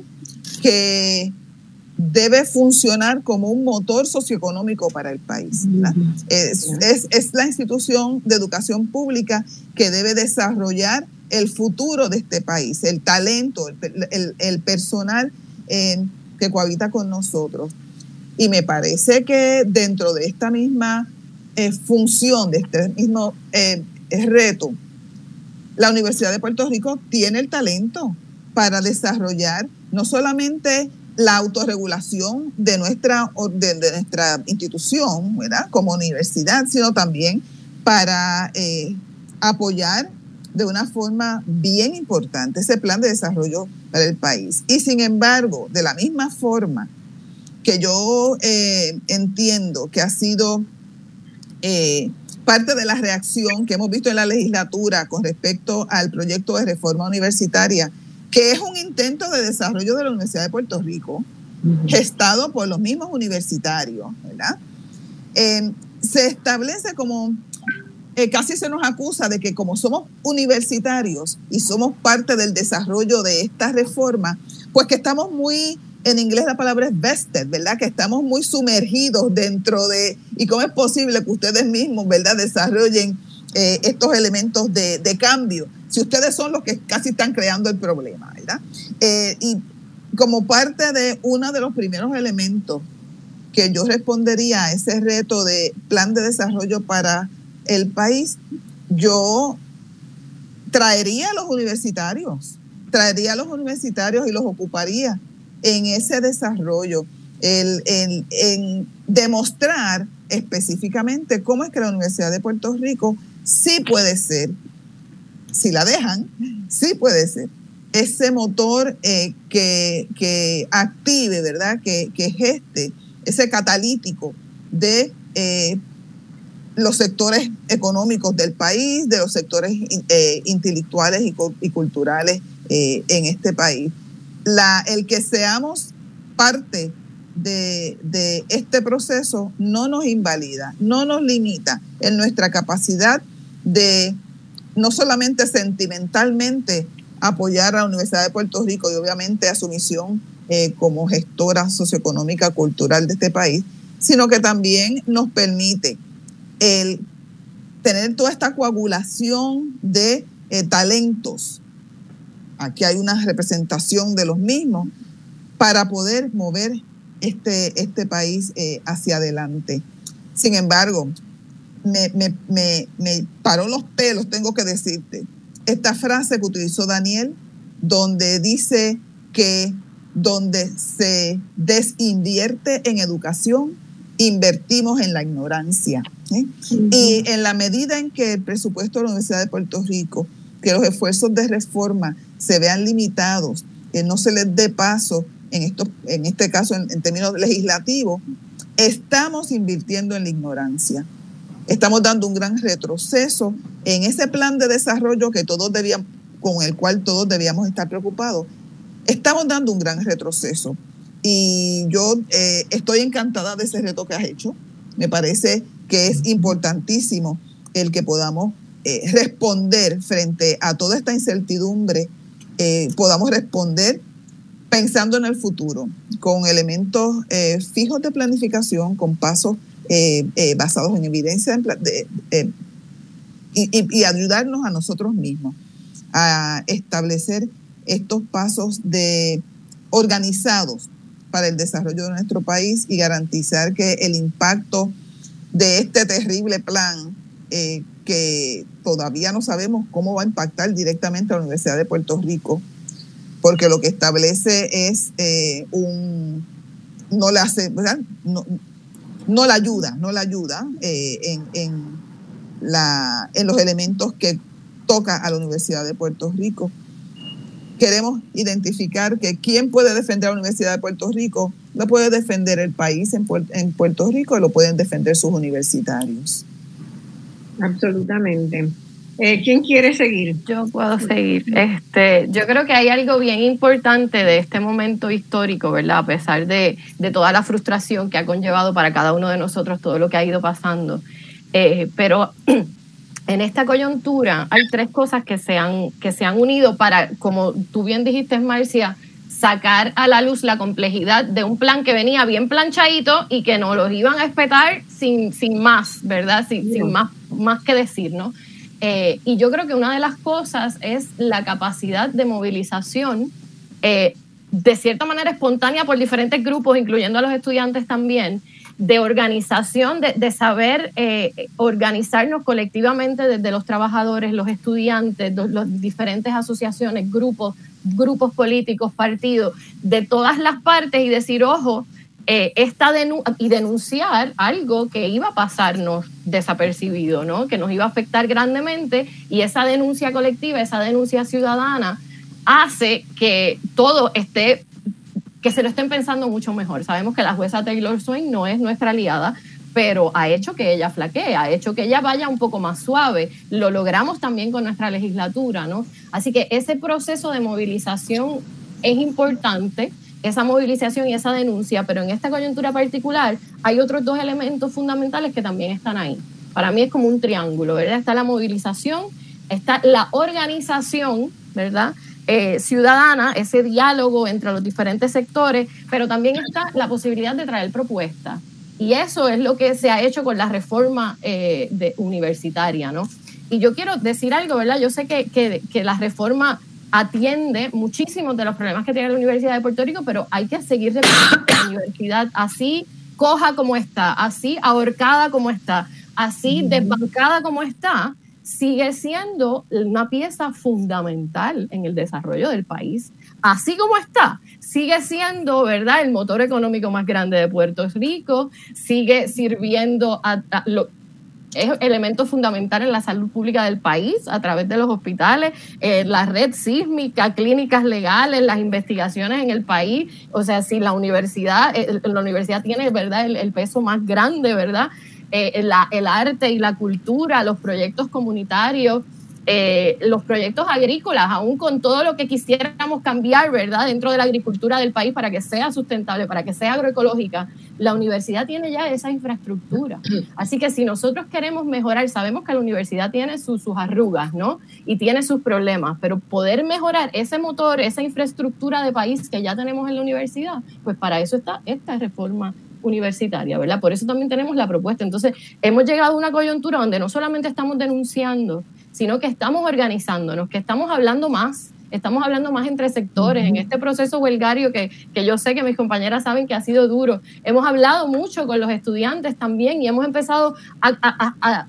que debe funcionar como un motor socioeconómico para el país. Es, la institución de educación pública que debe desarrollar el futuro de este país, el talento, el, personal eh, que cohabita con nosotros. Y me parece que dentro de esta misma eh, función, de este mismo eh, reto, la Universidad de Puerto Rico tiene el talento para desarrollar no solamente la autorregulación de nuestra, de, nuestra institución, ¿verdad? Como universidad, sino también para eh, apoyar de una forma bien importante ese plan de desarrollo para el país. Y sin embargo, de la misma forma que yo eh, entiendo que ha sido eh, parte de la reacción que hemos visto en la legislatura con respecto al proyecto de reforma universitaria que es un intento de desarrollo de la Universidad de Puerto Rico, gestado por los mismos universitarios, ¿verdad? Em, se establece como, eh, casi se nos acusa de que como somos universitarios y somos parte del desarrollo de esta reforma, pues que estamos muy, en inglés la palabra es vested, ¿verdad? Que estamos muy sumergidos dentro de, y cómo es posible que ustedes mismos, ¿verdad? Desarrollen eh, estos elementos de, de cambio si ustedes son los que casi están creando el problema, ¿verdad? Eh, y como parte de uno de los primeros elementos que yo respondería a ese reto de plan de desarrollo para el país, yo traería a los universitarios, traería a los universitarios y los ocuparía en ese desarrollo, en demostrar específicamente cómo es que la Universidad de Puerto Rico sí puede ser, si la dejan, sí puede ser ese motor eh, que, active, ¿verdad? Que, geste, ese catalítico de eh, los sectores económicos del país, de los sectores eh, intelectuales y, culturales en este país. La, el que seamos parte de, de, este proceso no nos invalida, no nos limita en nuestra capacidad de no solamente sentimentalmente apoyar a la Universidad de Puerto Rico y obviamente a su misión eh, como gestora socioeconómica cultural de este país, sino que también nos permite el tener toda esta coagulación de eh, talentos. Aquí hay una representación de los mismos para poder mover este, este país eh, hacia adelante. Sin embargo, me, me, me, me paró los pelos, tengo que decirte, esta frase que utilizó Daniel, donde dice que donde se desinvierte en educación, invertimos en la ignorancia. ¿eh? Y en la medida en que el presupuesto de la Universidad de Puerto Rico, que los esfuerzos de reforma se vean limitados, que no se les dé paso en, esto, en este caso en términos legislativos, estamos invirtiendo en la ignorancia estamos dando un gran retroceso en ese plan de desarrollo que todos debían, con el cual todos debíamos estar preocupados. Estamos dando un gran retroceso. Y yo eh, estoy encantada de ese reto que has hecho. Me parece que es importantísimo el que podamos eh, responder frente a toda esta incertidumbre, eh, podamos responder pensando en el futuro, con elementos fijos de planificación, con pasos eh, eh, basados en evidencia eh, y, ayudarnos a nosotros mismos a establecer estos pasos de organizados para el desarrollo de nuestro país y garantizar que el impacto de este terrible plan que todavía no sabemos cómo va a impactar directamente a la Universidad de Puerto Rico, porque lo que establece es un no le hace, ¿verdad? No la ayuda, no la ayuda eh, en, la, en los elementos que toca a la Universidad de Puerto Rico. Queremos identificar que quién puede defender a la Universidad de Puerto Rico, lo puede defender el país en, en Puerto Rico lo pueden defender sus universitarios. Absolutamente. Eh, ¿Quién quiere seguir? Yo puedo seguir. Este, yo creo que hay algo bien importante de este momento histórico, ¿verdad? A pesar de, toda la frustración que ha conllevado para cada uno de nosotros todo lo que ha ido pasando. Eh, pero en esta coyuntura hay tres cosas que se, han, que se han unido para, como tú bien dijiste, Marcia, sacar a la luz la complejidad de un plan que venía bien planchadito y que nos los iban a espetar sin, sin más, ¿verdad? Sin, sin más, más que decir, ¿no? Eh, y yo creo que una de las cosas es la capacidad de movilización, eh, de cierta manera espontánea por diferentes grupos, incluyendo a los estudiantes también, de organización, de, saber eh, organizarnos colectivamente desde los trabajadores, los estudiantes, las diferentes asociaciones, grupos, grupos políticos, partidos, de todas las partes y decir, ojo, eh, esta y denunciar algo que iba a pasarnos desapercibido, ¿no? que nos iba a afectar grandemente y esa denuncia colectiva, esa denuncia ciudadana hace que todo esté, que se lo estén pensando mucho mejor. Sabemos que la jueza Taylor Swain no es nuestra aliada, pero ha hecho que ella flaquee, ha hecho que ella vaya un poco más suave. Lo logramos también con nuestra legislatura, ¿no? Así que ese proceso de movilización es importante esa movilización y esa denuncia, pero en esta coyuntura particular hay otros dos elementos fundamentales que también están ahí. Para mí es como un triángulo, ¿verdad? Está la movilización, está la organización, ¿verdad? Eh, ciudadana, ese diálogo entre los diferentes sectores, pero también está la posibilidad de traer propuestas. Y eso es lo que se ha hecho con la reforma eh, universitaria, ¿no? Y yo quiero decir algo, ¿verdad? Yo sé que, que, que la reforma atiende muchísimos de los problemas que tiene la Universidad de Puerto Rico, pero hay que seguir de la universidad así coja como está, así ahorcada como está, así desbancada como está, sigue siendo una pieza fundamental en el desarrollo del país. Así como está, sigue siendo, ¿verdad?, el motor económico más grande de Puerto Rico, sigue sirviendo a, es elemento fundamental en la salud pública del país a través de los hospitales, eh, la red sísmica, clínicas legales, las investigaciones en el país. O sea, si la universidad, eh, la universidad tiene, ¿verdad?, el peso más grande, ¿verdad? Eh, el arte y la cultura, los proyectos comunitarios, eh, los proyectos agrícolas, aún con todo lo que quisiéramos cambiar, ¿verdad?, dentro de la agricultura del país para que sea sustentable, para que sea agroecológica, la universidad tiene ya esa infraestructura. Así que si nosotros queremos mejorar, sabemos que la universidad tiene sus, sus arrugas, ¿no? Y tiene sus problemas, pero poder mejorar ese motor, esa infraestructura de país que ya tenemos en la universidad, pues para eso está esta reforma universitaria, ¿verdad? Por eso también tenemos la propuesta. Entonces, hemos llegado a una coyuntura donde no solamente estamos denunciando, sino que estamos organizándonos, que estamos hablando más, estamos hablando más entre sectores. En este proceso huelgario que, que yo sé que mis compañeras saben que ha sido duro, hemos hablado mucho con los estudiantes también y hemos empezado a a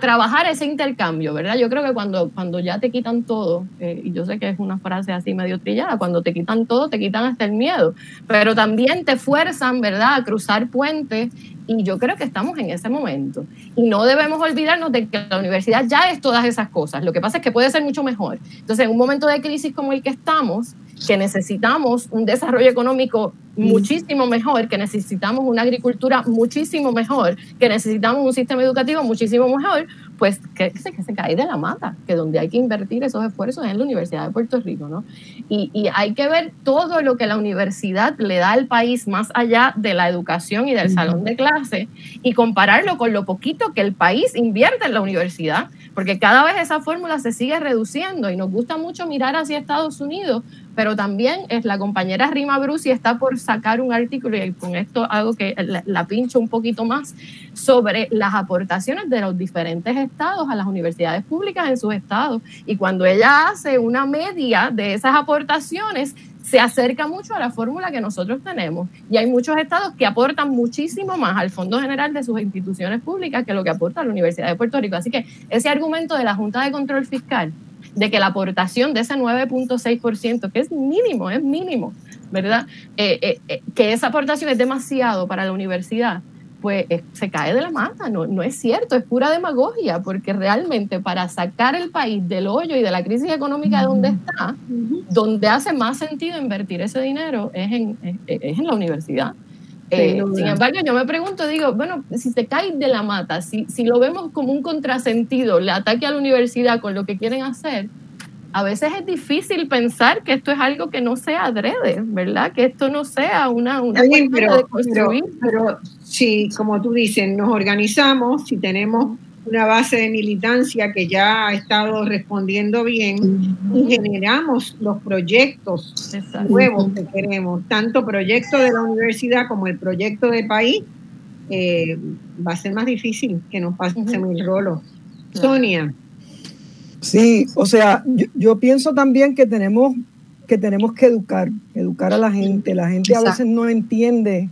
trabajar ese intercambio, ¿verdad? Yo creo que cuando, cuando ya te quitan todo, eh, y yo sé que es una frase así medio trillada, cuando te quitan todo, te quitan hasta el miedo, pero también te fuerzan, ¿verdad?, a cruzar puentes y yo creo que estamos en ese momento. Y no debemos olvidarnos de que la universidad ya es todas esas cosas. Lo que pasa es que puede ser mucho mejor. Entonces, en un momento de crisis como el que estamos, que necesitamos un desarrollo económico muchísimo mejor, que necesitamos una agricultura muchísimo mejor, que necesitamos un sistema educativo muchísimo mejor, pues que, que, se, que se cae de la mata, que donde hay que invertir esos esfuerzos es en la Universidad de Puerto Rico, ¿no? Y, y, hay que ver todo lo que la universidad le da al país más allá de la educación y del salón de clase y compararlo con lo poquito que el país invierte en la universidad, porque cada vez esa fórmula se sigue reduciendo y nos gusta mucho mirar hacia Estados Unidos, pero también es la compañera Rima Bruce y está por sacar un artículo, y con esto hago que la, pincho un poquito más, sobre las aportaciones de los diferentes estados a las universidades públicas en sus estados. Y cuando ella hace una media de esas aportaciones, se acerca mucho a la fórmula que nosotros tenemos. Y hay muchos estados que aportan muchísimo más al Fondo General de sus instituciones públicas que lo que aporta la Universidad de Puerto Rico. Así que ese argumento de la Junta de Control Fiscal de que la aportación de ese 9.6%, que es mínimo, es mínimo, ¿verdad? Eh, eh, eh, que esa aportación es demasiado para la universidad, pues se cae de la mata, no, no es cierto, es pura demagogia, porque realmente para sacar el país del hoyo y de la crisis económica de donde está, donde hace más sentido invertir ese dinero es en, es en la universidad. Eh, sin embargo, yo me pregunto, digo, bueno, si se cae de la mata, si, si lo vemos como un contrasentido, el ataque a la universidad con lo que quieren hacer, a veces es difícil pensar que esto es algo que no sea adrede, ¿verdad? Que esto no sea una, una pero, de construir. pero si, como tú dices, nos organizamos, si tenemos una base de militancia que ya ha estado respondiendo bien y generamos los proyectos nuevos que queremos, tanto proyecto de la universidad como el proyecto de país, eh, va a ser más difícil que nos pasemos el rolo. Sonia. Sí, o sea, yo, pienso también que tenemos que tenemos que educar, educar a la gente. La gente a veces no entiende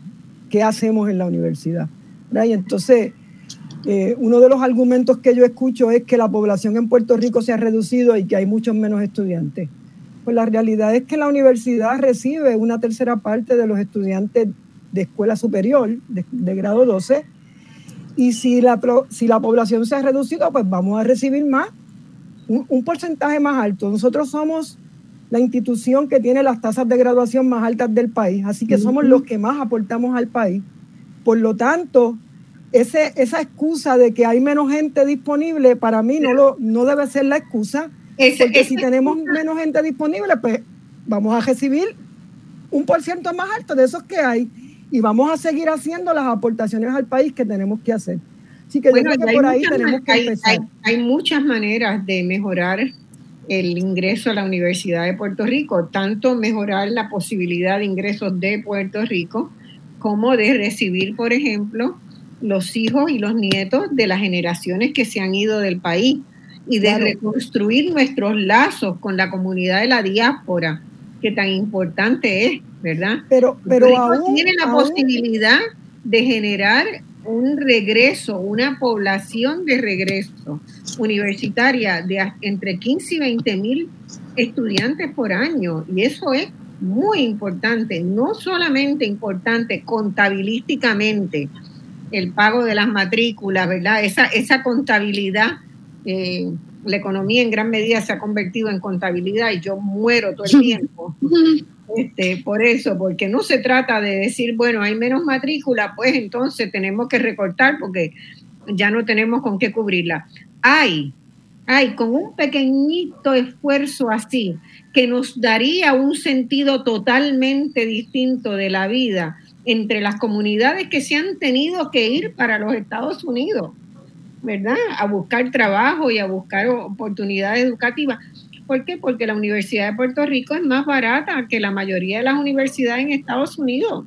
qué hacemos en la universidad. Y entonces eh, uno de los argumentos que yo escucho es que la población en Puerto Rico se ha reducido y que hay muchos menos estudiantes. Pues la realidad es que la universidad recibe una tercera parte de los estudiantes de escuela superior, de, grado 12, y si la, si la población se ha reducido, pues vamos a recibir más, un, un porcentaje más alto. Nosotros somos la institución que tiene las tasas de graduación más altas del país, así que somos los que más aportamos al país. Por lo tanto, ese, esa excusa de que hay menos gente disponible, para mí no, lo, no debe ser la excusa, porque si tenemos menos gente disponible, pues vamos a recibir un por ciento más alto de esos que hay y vamos a seguir haciendo las aportaciones al país que tenemos que hacer. Así que yo creo que por ahí tenemos que empezar. hay muchas maneras de mejorar el ingreso a la Universidad de Puerto Rico, tanto mejorar la posibilidad de ingresos de Puerto Rico, como de recibir, por ejemplo, los hijos y los nietos de las generaciones que se han ido del país y de reconstruir nuestros lazos con la comunidad de la diáspora, que tan importante es, ¿verdad? Pero, pero aún, tiene la posibilidad de generar un regreso, una población de regreso universitaria de entre 15 y 20 mil estudiantes por año. Y eso es muy importante, no solamente importante contabilísticamente, el pago de las matrículas, ¿verdad? Esa, esa contabilidad, eh, la economía en gran medida se ha convertido en contabilidad y yo muero todo el tiempo. Este, por eso, porque no se trata de decir, bueno, hay menos matrícula, pues entonces tenemos que recortar porque ya no tenemos con qué cubrirla. Hay, hay, con un pequeñito esfuerzo así, que nos daría un sentido totalmente distinto de la vida entre las comunidades que se han tenido que ir para los Estados Unidos, ¿verdad? A buscar trabajo y a buscar oportunidades educativas. ¿Por qué? Porque la Universidad de Puerto Rico es más barata que la mayoría de las universidades en Estados Unidos.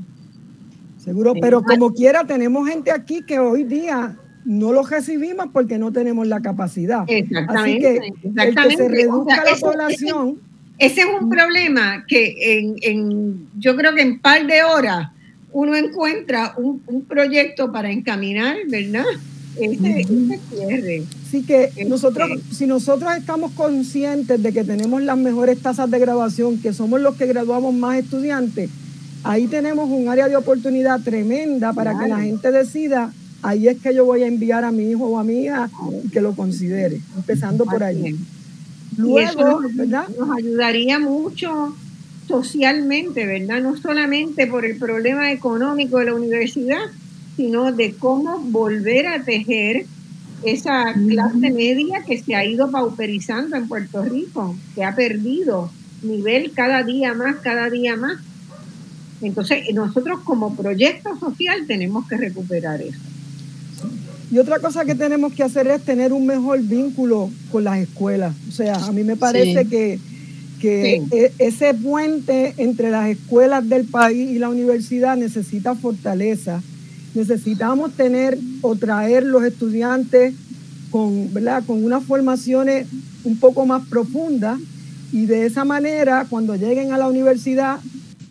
Seguro, pero como quiera tenemos gente aquí que hoy día no los recibimos porque no tenemos la capacidad. Exactamente. Así que El que se reduzca la población. Ese, es un problema que en, en, yo creo que en par de horas uno encuentra un, proyecto para encaminar, ¿verdad? Cierre. Así que nosotros, si nosotros estamos conscientes de que tenemos las mejores tasas de graduación, que somos los que graduamos más estudiantes, ahí tenemos un área de oportunidad tremenda para que la gente decida, ahí es que yo voy a enviar a mi hijo o a mi hija y que lo considere, empezando por ahí. Luego, ¿verdad? Nos ayudaría mucho socialmente, ¿verdad? No solamente por el problema económico de la universidad, sino de cómo volver a tejer esa clase media que se ha ido pauperizando en Puerto Rico, que ha perdido nivel cada día más, cada día más. Entonces, nosotros como proyecto social tenemos que recuperar eso. Y otra cosa que tenemos que hacer es tener un mejor vínculo con las escuelas. O sea, a mí me parece que que e, ese puente entre las escuelas del país y la universidad necesita fortaleza. Necesitamos tener o traer los estudiantes con, ¿verdad? con unas formaciones un poco más profundas y de esa manera cuando lleguen a la universidad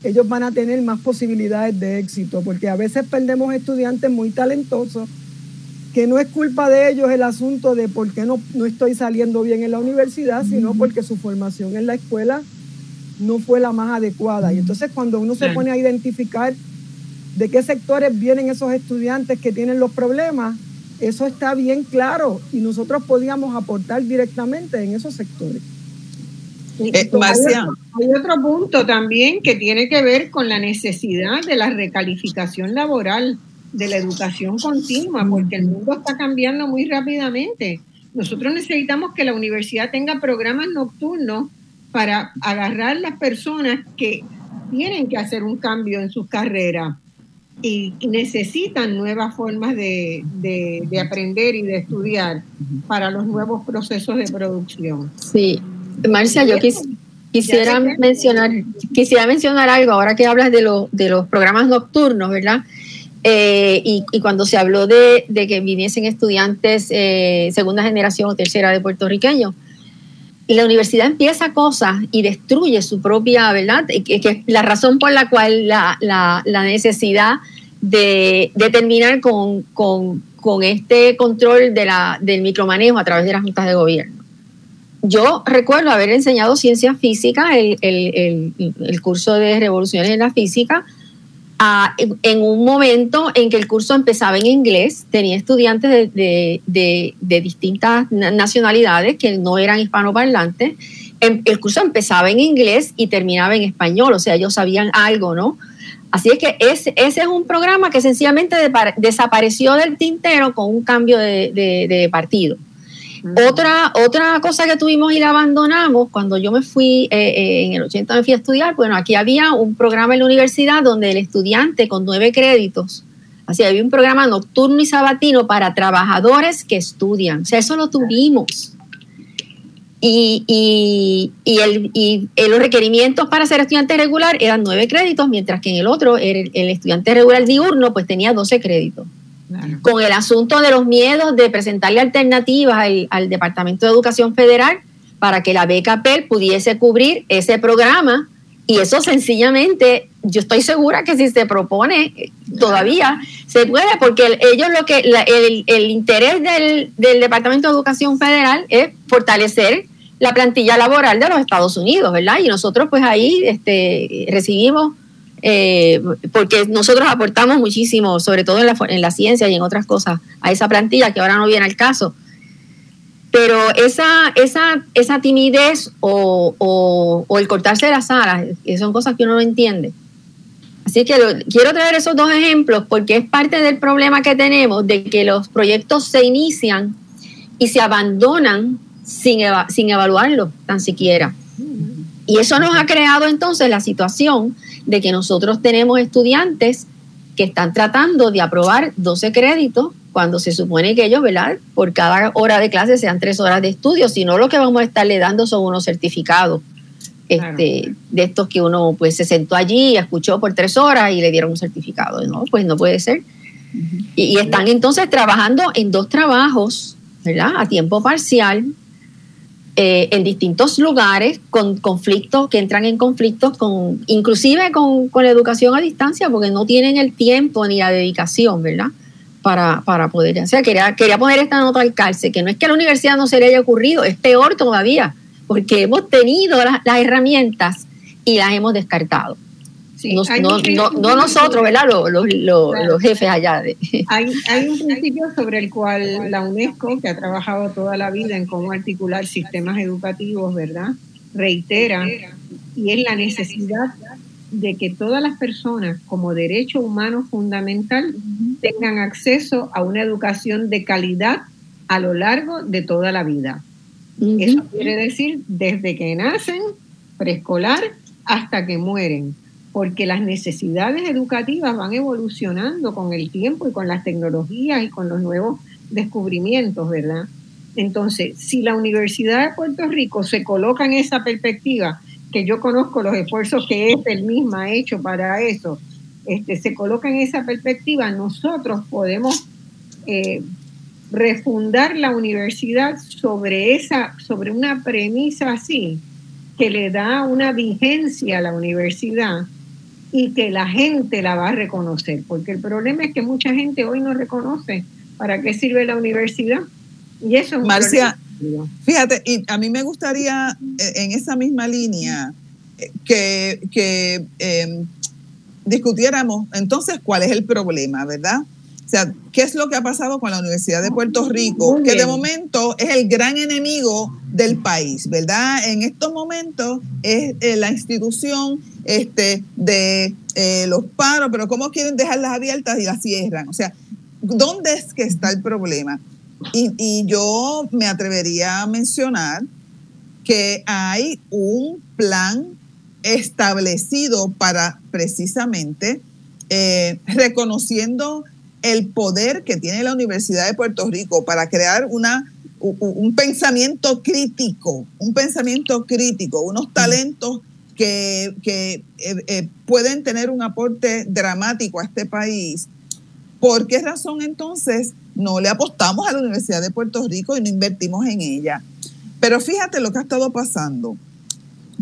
ellos van a tener más posibilidades de éxito, porque a veces perdemos estudiantes muy talentosos que no es culpa de ellos el asunto de por qué no, no estoy saliendo bien en la universidad, sino porque su formación en la escuela no fue la más adecuada. Y entonces cuando uno se pone a identificar de qué sectores vienen esos estudiantes que tienen los problemas, eso está bien claro y nosotros podíamos aportar directamente en esos sectores. Eh, hay otro punto también que tiene que ver con la necesidad de la recalificación laboral de la educación continua, porque el mundo está cambiando muy rápidamente. Nosotros necesitamos que la universidad tenga programas nocturnos para agarrar las personas que tienen que hacer un cambio en sus carreras y necesitan nuevas formas de, aprender y de estudiar para los nuevos procesos de producción. Sí, Marcia, yo quisiera mencionar, quisiera mencionar algo ahora que hablas de, de los programas nocturnos, ¿verdad? Eh, y, cuando se habló de, que viniesen estudiantes eh, segunda generación o tercera de puertorriqueños, la universidad empieza cosas y destruye su propia, ¿verdad? Que, es la razón por la cual la, la, necesidad de, de terminar con, con, con, este control de la, del micromanejo a través de las juntas de gobierno. Yo recuerdo haber enseñado ciencia física, el, el, el, el curso de revoluciones en la física, en un momento en que el curso empezaba en inglés, tenía estudiantes de, de, distintas nacionalidades que no eran hispanoparlantes. Em, el curso empezaba en inglés y terminaba en español, o sea, ellos sabían algo, ¿no? Así es que ese, ese es un programa que sencillamente desapareció del tintero con un cambio de partido. Otra, otra cosa que tuvimos y la abandonamos cuando yo me fui, eh, eh, en el 80 me fui a estudiar, bueno, aquí había un programa en la universidad donde el estudiante con nueve créditos, así había un programa nocturno y sabatino para trabajadores que estudian, o sea, eso lo tuvimos. Y, y, el, y los requerimientos para ser estudiante regular eran nueve créditos, mientras que en el otro, el, el estudiante regular diurno, pues tenía 12 créditos con el asunto de los miedos de presentarle alternativas al, Departamento de Educación Federal para que la beca PEL pudiese cubrir ese programa. Y eso sencillamente yo estoy segura que si se propone todavía se puede, porque ellos lo que el, interés del, Departamento de Educación Federal es fortalecer la plantilla laboral de los Estados Unidos, ¿verdad? Y nosotros pues ahí este, recibimos, eh, porque nosotros aportamos muchísimo, sobre todo en la, en la ciencia y en otras cosas, a esa plantilla que ahora no viene al caso pero esa, esa, esa timidez o, el cortarse las alas, son cosas que uno no entiende. Así que quiero traer esos dos ejemplos porque es parte del problema que tenemos de que los proyectos se inician y se abandonan sin, sin evaluarlo tan siquiera. Y eso nos ha creado entonces la situación de que nosotros tenemos estudiantes que están tratando de aprobar 12 créditos cuando se supone que ellos, ¿verdad? Por cada hora de clase sean tres horas de estudio, sino lo que vamos a estarle dando son unos certificados este, de estos que uno pues se sentó allí, escuchó por tres horas y le dieron un certificado. No, pues no puede ser. y, están entonces trabajando en dos trabajos, ¿verdad? A tiempo parcial, eh, en distintos lugares, con conflictos que entran en conflictos con, inclusive con, con la educación a distancia, porque no tienen el tiempo ni la dedicación, ¿verdad? para, para poder. O sea, quería, quería poner esta nota al calce, que no es que a la universidad no se le haya ocurrido, es peor todavía, porque hemos tenido las, herramientas y las hemos descartado. No, no, nosotros, ¿verdad? Los, los, los, jefes allá. De... Hay, hay un principio sobre el cual la UNESCO, que ha trabajado toda la vida en cómo articular sistemas educativos, ¿verdad? Reitera, y es la necesidad de que todas las personas como derecho humano fundamental tengan acceso a una educación de calidad a lo largo de toda la vida. Eso quiere decir desde que nacen, preescolar, hasta que mueren, porque las necesidades educativas van evolucionando con el tiempo y con las tecnologías y con los nuevos descubrimientos, ¿verdad? Entonces, si la Universidad de Puerto Rico se coloca en esa perspectiva que yo conozco los esfuerzos que él misma ha hecho para eso, este, se coloca en esa perspectiva, nosotros podemos eh, refundar la universidad sobre, esa, sobre una premisa así, que le da una vigencia a la universidad y que la gente la va a reconocer, porque el problema es que mucha gente hoy no reconoce para qué sirve la universidad. Y eso es Marcia, Fíjate, y a mí me gustaría eh, en esa misma línea eh, que, em, discutiéramos entonces cuál es el problema, ¿verdad? O sea, ¿qué es lo que ha pasado con la Universidad de Puerto Rico? Que de momento es el gran enemigo del país, ¿verdad? En estos momentos es eh, la institución este, de los paros, pero ¿cómo quieren dejarlas abiertas y las cierran? O sea, ¿dónde es que está el problema? Y, yo me atrevería a mencionar que hay un plan establecido para precisamente eh, reconociendo el poder que tiene la Universidad de Puerto Rico para crear una, un, pensamiento crítico, un pensamiento crítico, unos talentos que, eh, eh, pueden tener un aporte dramático a este país. ¿Por qué razón entonces no le apostamos a la Universidad de Puerto Rico y no invertimos en ella. Pero fíjate lo que ha estado pasando.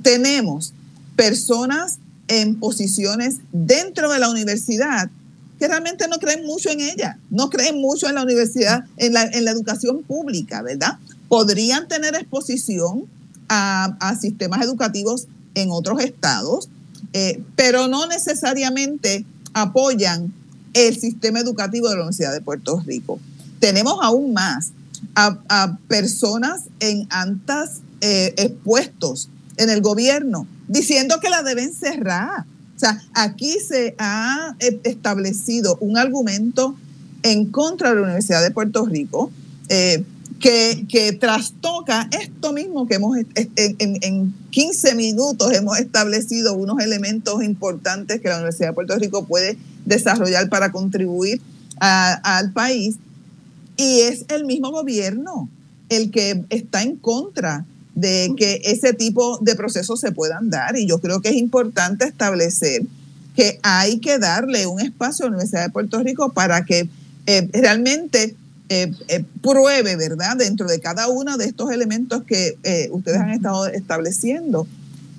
Tenemos personas en posiciones dentro de la universidad que realmente no creen mucho en ella, no creen mucho en la universidad, en la, educación pública, ¿verdad? Podrían tener exposición a, sistemas educativos en otros estados, eh, pero no necesariamente apoyan el sistema educativo de la Universidad de Puerto Rico. Tenemos aún más a, personas en antas eh, expuestos en el gobierno diciendo que la deben cerrar. O sea, aquí se ha eh, establecido un argumento en contra de la Universidad de Puerto Rico eh, que, trastoca esto mismo que hemos en, 15 minutos hemos establecido unos elementos importantes que la Universidad de Puerto Rico puede desarrollar para contribuir al país. Y es el mismo gobierno el que está en contra de que ese tipo de procesos se puedan dar. Y yo creo que es importante establecer que hay que darle un espacio a la Universidad de Puerto Rico para que eh, realmente eh, eh, pruebe, ¿verdad?, dentro de cada uno de estos elementos que ustedes han estado estableciendo,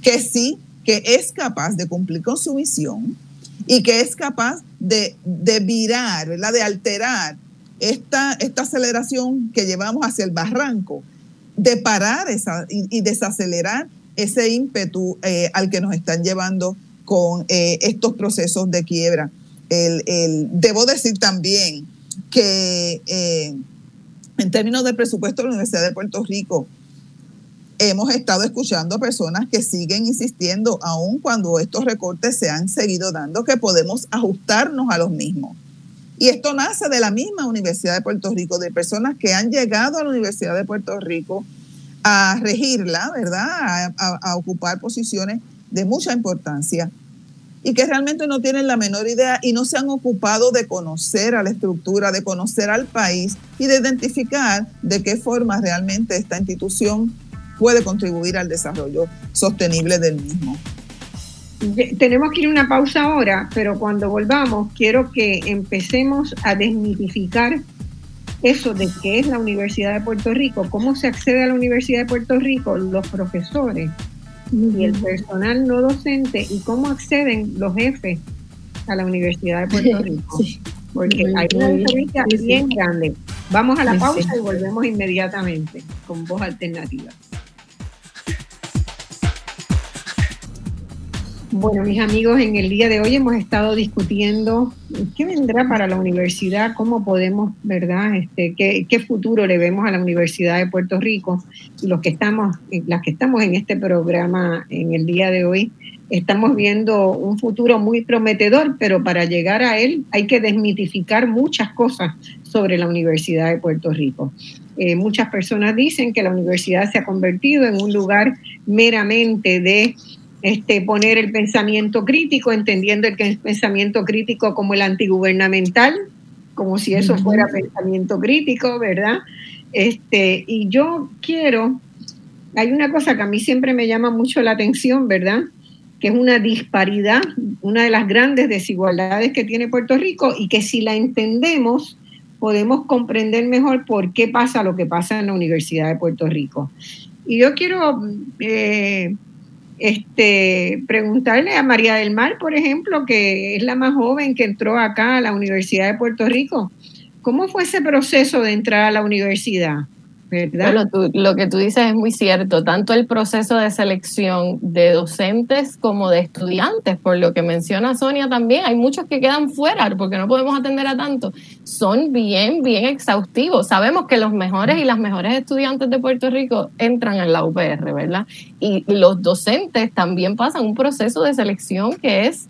que sí que es capaz de cumplir con su misión y que es capaz de, de virar, ¿verdad? de alterar esta, esta aceleración que llevamos hacia el barranco, de parar esa, y, desacelerar ese ímpetu eh, al que nos están llevando con eh, estos procesos de quiebra. El, debo decir también que eh, en términos del presupuesto de la Universidad de Puerto Rico, hemos estado escuchando personas que siguen insistiendo, aun cuando estos recortes se han seguido dando, que podemos ajustarnos a los mismos. Y esto nace de la misma Universidad de Puerto Rico, de personas que han llegado a la Universidad de Puerto Rico a regirla, ¿verdad? A, ocupar posiciones de mucha importancia y que realmente no tienen la menor idea y no se han ocupado de conocer a la estructura, de conocer al país y de identificar de qué forma realmente esta institución puede contribuir al desarrollo sostenible del mismo. Tenemos que ir a una pausa ahora, pero cuando volvamos quiero que empecemos a desmitificar eso de qué es la Universidad de Puerto Rico, cómo se accede a la Universidad de Puerto Rico, los profesores y el personal no docente y cómo acceden los jefes a la Universidad de Puerto Rico. Porque hay una diferencia bien grande. Vamos a la pausa y volvemos inmediatamente con voz alternativa. Bueno, mis amigos, en el día de hoy hemos estado discutiendo qué vendrá para la universidad, cómo podemos, ¿verdad? Este, qué, qué, futuro le vemos a la Universidad de Puerto Rico. Y los que estamos, las que estamos en este programa en el día de hoy, estamos viendo un futuro muy prometedor, pero para llegar a él hay que desmitificar muchas cosas sobre la Universidad de Puerto Rico. Eh, muchas personas dicen que la universidad se ha convertido en un lugar meramente de este, poner el pensamiento crítico, entendiendo el, el pensamiento crítico como el antigubernamental, como si eso fuera pensamiento crítico, ¿verdad? Este, y yo quiero, hay una cosa que a mí siempre me llama mucho la atención, ¿verdad? Que es una disparidad, una de las grandes desigualdades que tiene Puerto Rico y que si la entendemos, podemos comprender mejor por qué pasa lo que pasa en la Universidad de Puerto Rico. Y yo quiero eh, este, preguntarle a María del Mar, por ejemplo, que es la más joven que entró acá a la Universidad de Puerto Rico. ¿Cómo fue ese proceso de entrar a la universidad? Lo que tú dices es muy cierto, tanto el proceso de selección de docentes como de estudiantes, por lo que menciona Sonia también, hay muchos que quedan fuera porque no podemos atender a tanto, son bien, bien exhaustivos. Sabemos que los mejores y las mejores estudiantes de Puerto Rico entran en la UPR, ¿verdad? Y los docentes también pasan un proceso de selección que es...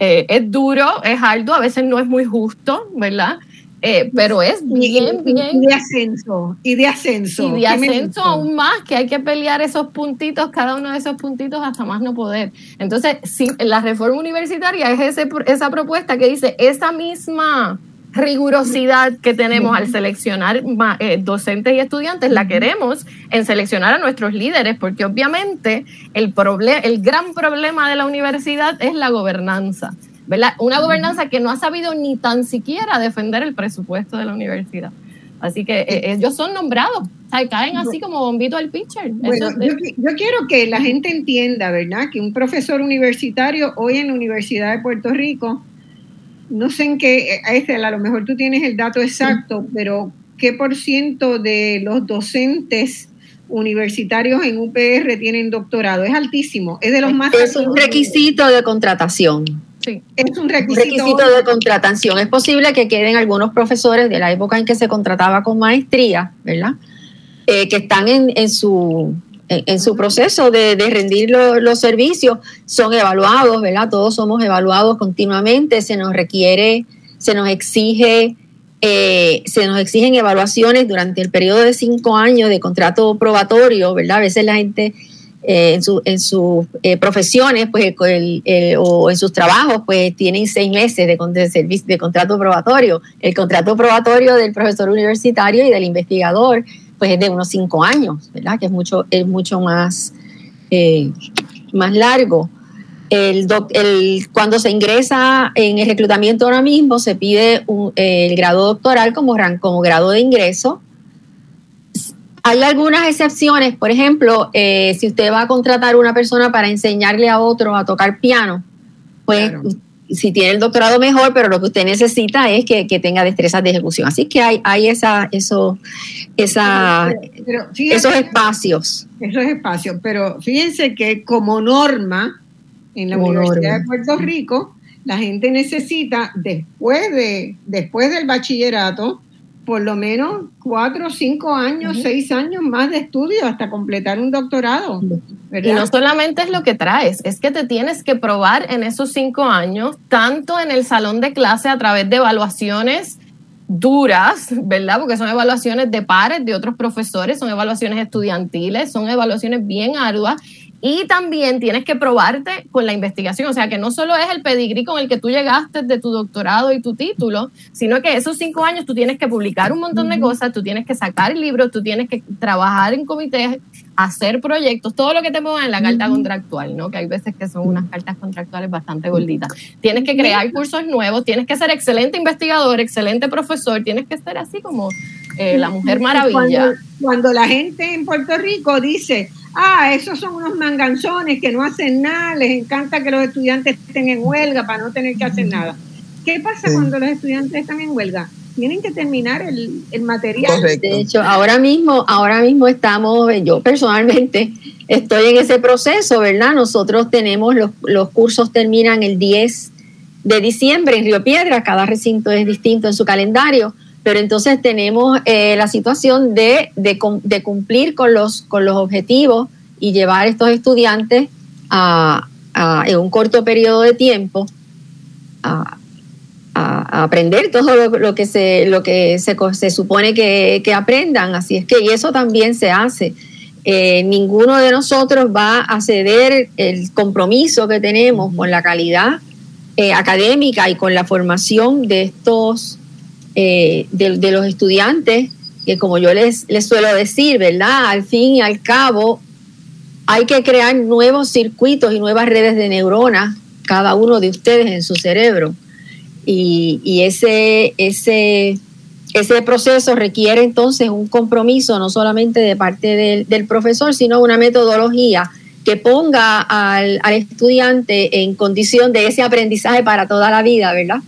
Eh, es duro, es arduo, a veces no es muy justo, ¿verdad? Eh, pero es bien, bien. Y de ascenso, y de ascenso. Y de ascenso aún más, que hay que pelear esos puntitos, cada uno de esos puntitos hasta más no poder. Entonces, si la reforma universitaria es ese, esa propuesta que dice esa misma rigurosidad que tenemos al seleccionar eh, docentes y estudiantes, la queremos en seleccionar a nuestros líderes, porque obviamente el, el gran problema de la universidad es la gobernanza. Una gobernanza que no ha sabido ni tan siquiera defender el presupuesto de la universidad. Así que eh, ellos son nombrados, caen así como bombito al pitcher. Bueno, yo, quiero que la gente entienda, ¿verdad? Que un profesor universitario hoy en la Universidad de Puerto Rico, no sé en qué, este, a lo mejor tú tienes el dato exacto, pero ¿qué por ciento de los docentes universitarios en UPR tienen doctorado? Es altísimo, es de los más... Es un requisito de contratación. Es un requisito. de contratación. Es posible que queden algunos profesores de la época en que se contrataba con maestría, ¿verdad? Eh, que están en, su, en, su proceso de, rendir los servicios, son evaluados, ¿verdad? Todos somos evaluados continuamente, se nos requiere, se nos exige, eh, se nos exigen evaluaciones durante el periodo de cinco años de contrato probatorio, ¿verdad? A veces la gente eh, en, su, en sus eh, profesiones pues, o en sus trabajos, pues tienen seis meses de, de, servicio, de contrato probatorio. El contrato probatorio del profesor universitario y del investigador pues es de unos cinco años, ¿verdad? Que es mucho, es mucho más, eh, más largo. El, el, cuando se ingresa en el reclutamiento ahora mismo, se pide un, el grado doctoral como, como grado de ingreso hay algunas excepciones, por ejemplo, eh, si usted va a contratar a una persona para enseñarle a otro a tocar piano, pues si tiene el doctorado mejor, pero lo que usted necesita es que, tenga destrezas de ejecución. Así que hay, hay esa, eso, esa, esos espacios. Esos espacios, pero fíjense que como norma en la Universidad de Puerto Rico, la gente necesita después, de, después del bachillerato, por lo menos cuatro, cinco años, seis años más de estudio hasta completar un doctorado. Y no solamente es lo que traes, es que te tienes que probar en esos cinco años, tanto en el salón de clase a través de evaluaciones duras, ¿verdad? Porque son evaluaciones de pares de otros profesores, son evaluaciones estudiantiles, son evaluaciones bien arduas y también tienes que probarte con la investigación, o sea que no solo es el pedigrí con el que tú llegaste de tu doctorado y tu título, sino que esos cinco años tú tienes que publicar un montón de cosas, tú tienes que sacar libros, tú tienes que trabajar en comités, hacer proyectos, todo lo que te pongan en la carta contractual, ¿no? Que hay veces que son unas cartas contractuales bastante gorditas. Tienes que crear cursos nuevos, tienes que ser excelente investigador, excelente profesor, tienes que ser así como eh, la mujer maravilla. cuando la gente en Puerto Rico dice, ah, esos son unos manganzones que no hacen nada, les encanta que los estudiantes estén en huelga para no tener que hacer nada. ¿Qué pasa cuando los estudiantes están en huelga? Tienen que terminar el, material. De hecho, ahora mismo, ahora mismo estamos, yo personalmente estoy en ese proceso, ¿verdad? Nosotros tenemos, los, los cursos terminan el 10 de diciembre en Río Piedra, cada recinto es distinto en su calendario pero entonces tenemos eh, la situación de, de, cumplir con los, con los objetivos y llevar a estos estudiantes a, en un corto periodo de tiempo a, aprender todo lo, que, se, lo que se, se supone que, que, aprendan. Así es que y eso también se hace. Eh, ninguno de nosotros va a ceder el compromiso que tenemos con la calidad eh, académica y con la formación de estos eh, de, los estudiantes, que como yo les, les suelo decir, ¿verdad? Al fin y al cabo, hay que crear nuevos circuitos y nuevas redes de neuronas, cada uno de ustedes en su cerebro. Y, ese, ese, ese proceso requiere entonces un compromiso no solamente de parte del, del profesor, sino una metodología que ponga al, al, estudiante en condición de ese aprendizaje para toda la vida, ¿verdad?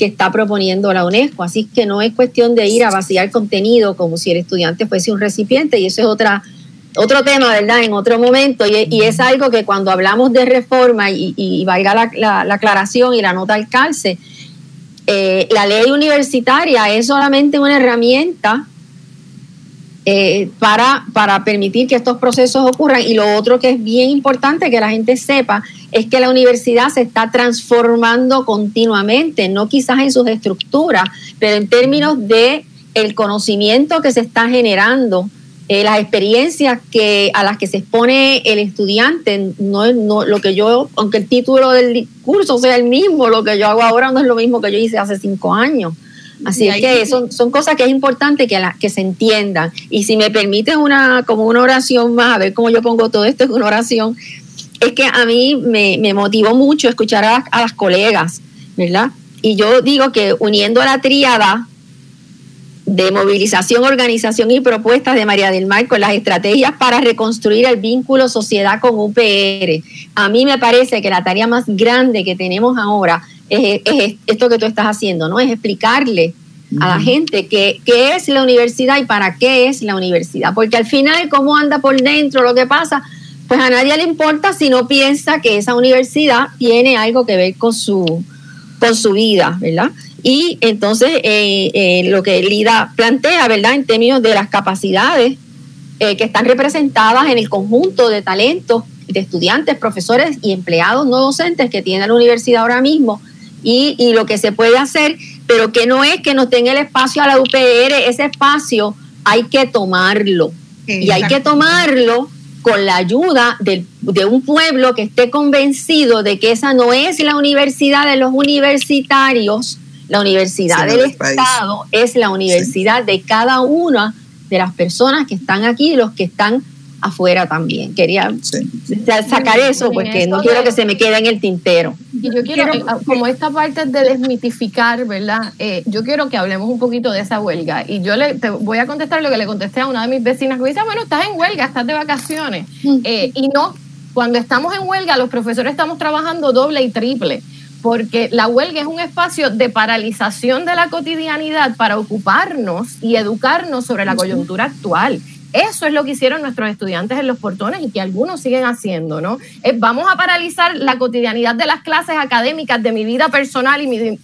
Que está proponiendo la UNESCO. Así que no es cuestión de ir a vaciar contenido como si el estudiante fuese un recipiente y eso es otra, otro tema, ¿verdad? En otro momento. Y, es algo que cuando hablamos de reforma y, valga la, aclaración y la nota al calce, eh, la ley universitaria es solamente una herramienta eh, para, para permitir que estos procesos ocurran. Y lo otro que es bien importante que la gente sepa es que la universidad se está transformando continuamente, no quizás en sus estructuras, pero en términos de el conocimiento que se está generando, eh, las experiencias que a las que se expone el estudiante, no no lo que yo, aunque el título del curso sea el mismo, lo que yo hago ahora no es lo mismo que yo hice hace cinco años. Así es que son, son cosas que es importante que, la, que se entiendan. Y si me permites una, como una oración más, a ver cómo yo pongo todo esto en una oración, es que a mí me, motivó mucho escuchar a, las colegas, ¿verdad? Y yo digo que uniendo la tríada de movilización, organización y propuestas de María del Mar con las estrategias para reconstruir el vínculo sociedad con UPR. A mí me parece que la tarea más grande que tenemos ahora es, esto que tú estás haciendo, ¿no? Es explicarle a la gente qué, qué es la universidad y para qué es la universidad. Porque al final, cómo anda por dentro, lo que pasa, pues a nadie le importa si no piensa que esa universidad tiene algo que ver con su, con su vida, ¿verdad? Y entonces eh, eh, lo que Lida plantea, ¿verdad? En términos de las capacidades eh, que están representadas en el conjunto de talentos de estudiantes, profesores y empleados no docentes que tiene la universidad ahora mismo y, y lo que se puede hacer, pero que no es que nos tenga el espacio a la UPR, ese espacio hay que tomarlo. Y hay que tomarlo con la ayuda de, un pueblo que esté convencido de que esa no es la universidad de los universitarios, la universidad del Estado es la universidad de cada una de las personas que están aquí los que están afuera también. Quería sacar eso porque no quiero que se me quede en el tintero. Y yo quiero, eh, como esta parte de desmitificar, ¿verdad? Eh, yo quiero que hablemos un poquito de esa huelga. Y yo le te voy a contestar lo que le contesté a una de mis vecinas que me dice, bueno, estás en huelga, estás de vacaciones. Eh, y no, cuando estamos en huelga, los profesores estamos trabajando doble y triple porque la huelga es un espacio de paralización de la cotidianidad para ocuparnos y educarnos sobre la coyuntura actual. Eso es lo que hicieron nuestros estudiantes en los portones y que algunos siguen haciendo, ¿no? Eh, vamos a paralizar la cotidianidad de las clases académicas, de mi vida personal y mi,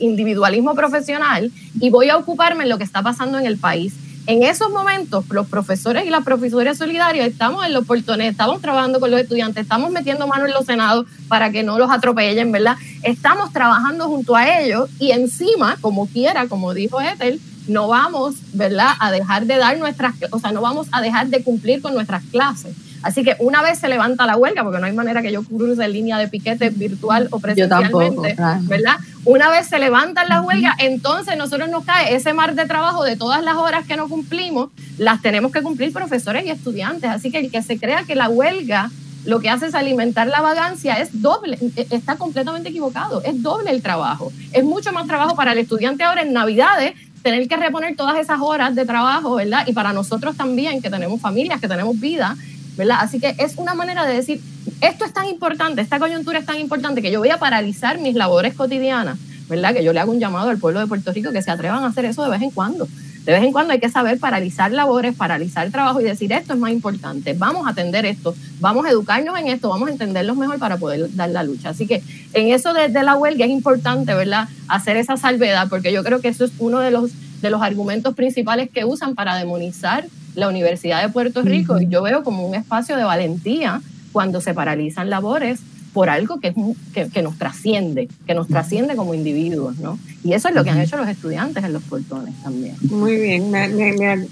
individualismo profesional y voy a ocuparme en lo que está pasando en el país. En esos momentos, los profesores y las profesoras solidarias estamos en los portones, estamos trabajando con los estudiantes, estamos metiendo mano en los senados para que no los atropellen, ¿verdad? Estamos trabajando junto a ellos y encima, como quiera, como dijo Ethel, no vamos, ¿verdad?, a dejar de dar nuestras, o sea, no vamos a dejar de cumplir con nuestras clases. Así que una vez se levanta la huelga, porque no hay manera que yo cruce en línea de piquete virtual o presencialmente, ¿verdad? Una vez se levantan las huelgas, entonces nosotros nos cae ese mar de trabajo de todas las horas que no cumplimos, las tenemos que cumplir profesores y estudiantes. Así que el que se crea que la huelga lo que hace es alimentar la vagancia, es doble, está completamente equivocado, es doble el trabajo. Es mucho más trabajo para el estudiante ahora en Navidades tener que reponer todas esas horas de trabajo, ¿verdad? Y para nosotros también, que tenemos familias, que tenemos vida, ¿verdad? Así que es una manera de decir, esto es tan importante, esta coyuntura es tan importante que yo voy a paralizar mis labores cotidianas, ¿verdad? Que yo le hago un llamado al pueblo de Puerto Rico que se atrevan a hacer eso de vez en cuando. De vez en cuando hay que saber paralizar labores, paralizar trabajo y decir esto es más importante, vamos a atender esto, vamos a educarnos en esto, vamos a entenderlos mejor para poder dar la lucha. Así que en eso de, la huelga es importante, ¿verdad? Hacer esa salvedad, porque yo creo que eso es uno de los, de los argumentos principales que usan para demonizar la Universidad de Puerto Rico. Y yo veo como un espacio de valentía cuando se paralizan labores por algo que, que, que, nos trasciende, que nos trasciende como individuos, ¿no? Y eso es lo que han hecho los estudiantes en los portones también. Muy bien, me, me,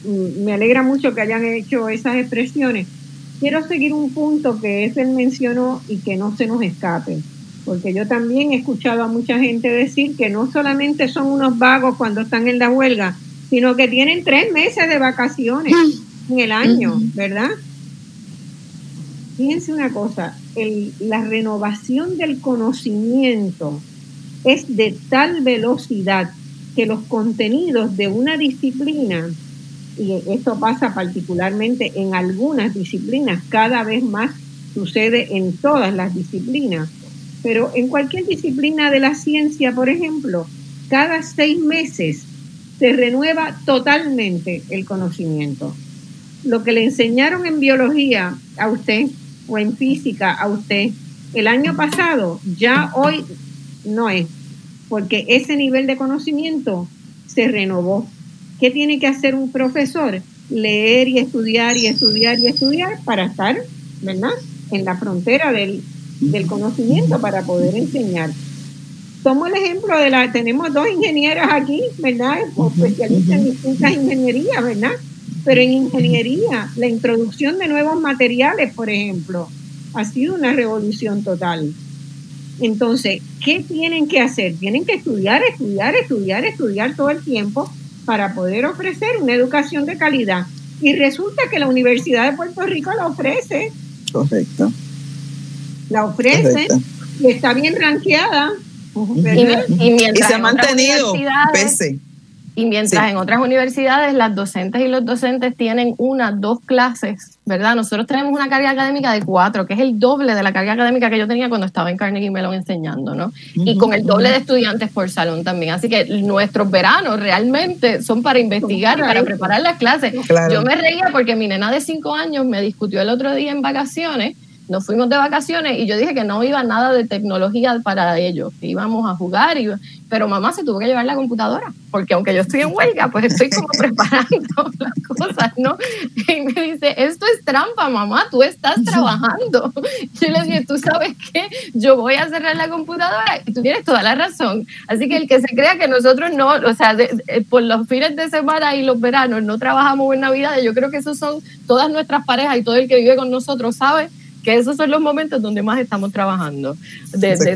me, alegra mucho que hayan hecho esas expresiones. Quiero seguir un punto que es él mencionó y que no se nos escape, porque yo también he escuchado a mucha gente decir que no solamente son unos vagos cuando están en la huelga, sino que tienen tres meses de vacaciones en el año, ¿verdad? Fíjense una cosa, la renovación del conocimiento es de tal velocidad que los contenidos de una disciplina, y esto pasa particularmente en algunas disciplinas, cada vez más sucede en todas las disciplinas, pero en cualquier disciplina de la ciencia, por ejemplo, cada seis meses se renueva totalmente el conocimiento. Lo que le enseñaron en biología a usted o en física a usted el año pasado, ya hoy no es, porque ese nivel de conocimiento se renovó. ¿Qué tiene que hacer un profesor? Leer y estudiar y estudiar y estudiar para estar, ¿verdad? En la frontera del, del conocimiento para poder enseñar. Tomo el ejemplo de la, tenemos dos ingenieras aquí, ¿verdad? Especialistas en distintas ingenierías, ¿verdad? Pero en ingeniería, la introducción de nuevos materiales, por ejemplo, ha sido una revolución total. Entonces, ¿qué tienen que hacer? Tienen que estudiar, estudiar, estudiar, estudiar todo el tiempo para poder ofrecer una educación de calidad. Y resulta que la Universidad de Puerto Rico la ofrece. Correcto. La ofrece y está bien ranqueada. Y, se ha mantenido pese y mientras en otras universidades las docentes y los docentes tienen una, dos clases, ¿verdad? Nosotros tenemos una carga académica de cuatro, que es el doble de la carga académica que yo tenía cuando estaba en Carnegie Mellon enseñando, ¿no? Y con el doble de estudiantes por salón también. Así que nuestros veranos realmente son para investigar, para preparar las clases. Yo me reía porque mi nena de cinco años me discutió el otro día en vacaciones nos fuimos de vacaciones y yo dije que no iba nada de tecnología para ellos, que íbamos a jugar, y, pero mamá se tuvo que llevar la computadora, porque aunque yo estoy en huelga, pues estoy como preparando las cosas, ¿no? Y me dice, esto es trampa, mamá, tú estás trabajando. Yo le dije, tú sabes qué, yo voy a cerrar la computadora y tú tienes toda la razón. Así que el que se crea que nosotros no, o sea, por los fines de semana y los veranos no trabajamos en Navidad, yo creo que esos son todas nuestras parejas y todo el que vive con nosotros sabe que esos son los momentos donde más estamos trabajando, desde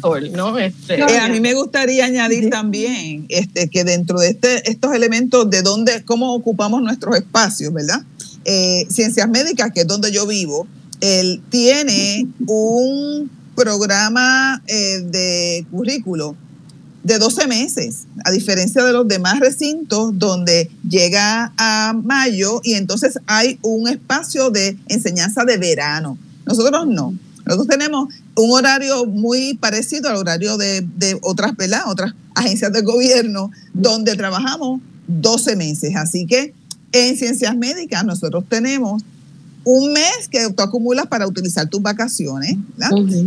sol, ¿no? Este, eh, a mí me gustaría añadir también este, que dentro de este, estos elementos de dónde, cómo ocupamos nuestros espacios, ¿verdad? Eh, Ciencias Médicas, que es donde yo vivo, él tiene un programa eh, de currículo de 12 meses, a diferencia de los demás recintos donde llega a mayo y entonces hay un espacio de enseñanza de verano. Nosotros no. Nosotros tenemos un horario muy parecido al horario de, otras, otras agencias de gobierno donde trabajamos 12 meses. Así que en ciencias médicas nosotros tenemos un mes que tú acumulas para utilizar tus vacaciones,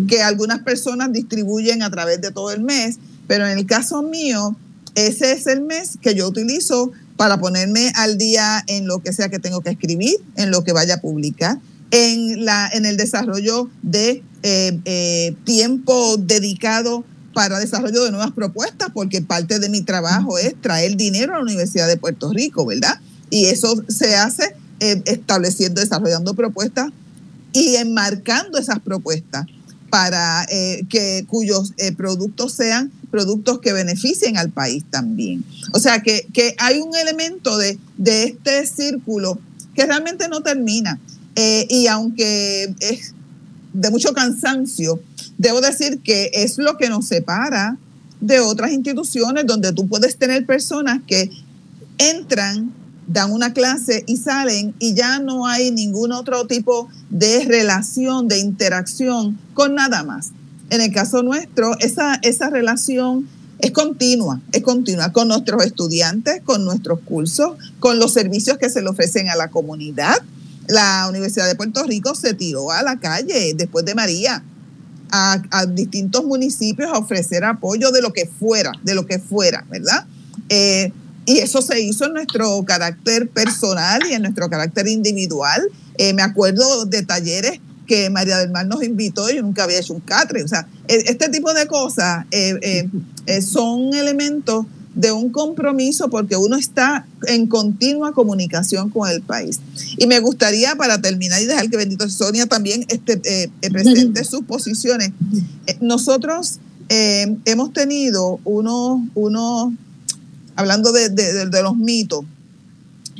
que algunas personas distribuyen a través de todo el mes, pero en el caso mío, ese es el mes que yo utilizo para ponerme al día en lo que sea que tengo que escribir, en lo que vaya a publicar, en, la, en el desarrollo de eh, eh, tiempo dedicado para desarrollo de nuevas propuestas, porque parte de mi trabajo es traer dinero a la Universidad de Puerto Rico, ¿verdad? Y eso se hace eh, estableciendo, desarrollando propuestas y enmarcando esas propuestas para que cuyos productos sean productos que beneficien al país también. O sea que, que hay un elemento de, de, este círculo que realmente no termina. y aunque es de mucho cansancio, debo decir que es lo que nos separa de otras instituciones donde tú puedes tener personas que entran, dan una clase y salen y ya no hay ningún otro tipo de relación, de interacción con nada más. En el caso nuestro, esa, esa relación es continua, es continua con nuestros estudiantes, con nuestros cursos, con los servicios que se le ofrecen a la comunidad la Universidad de Puerto Rico se tiró a la calle después de María a, distintos municipios a ofrecer apoyo de lo que fuera, de lo que fuera, ¿verdad? Eh, y eso se hizo en nuestro carácter personal y en nuestro carácter individual. Eh, me acuerdo de talleres que María del Mar nos invitó y yo nunca había hecho un catre. O sea, e, este tipo de cosas eh, son elementos de un compromiso porque uno está en continua comunicación con el país. Y me gustaría, para terminar y dejar que bendito Sonia también este, eh, presente sus posiciones, eh, nosotros eh, hemos tenido unos, uno, hablando de, de, los mitos,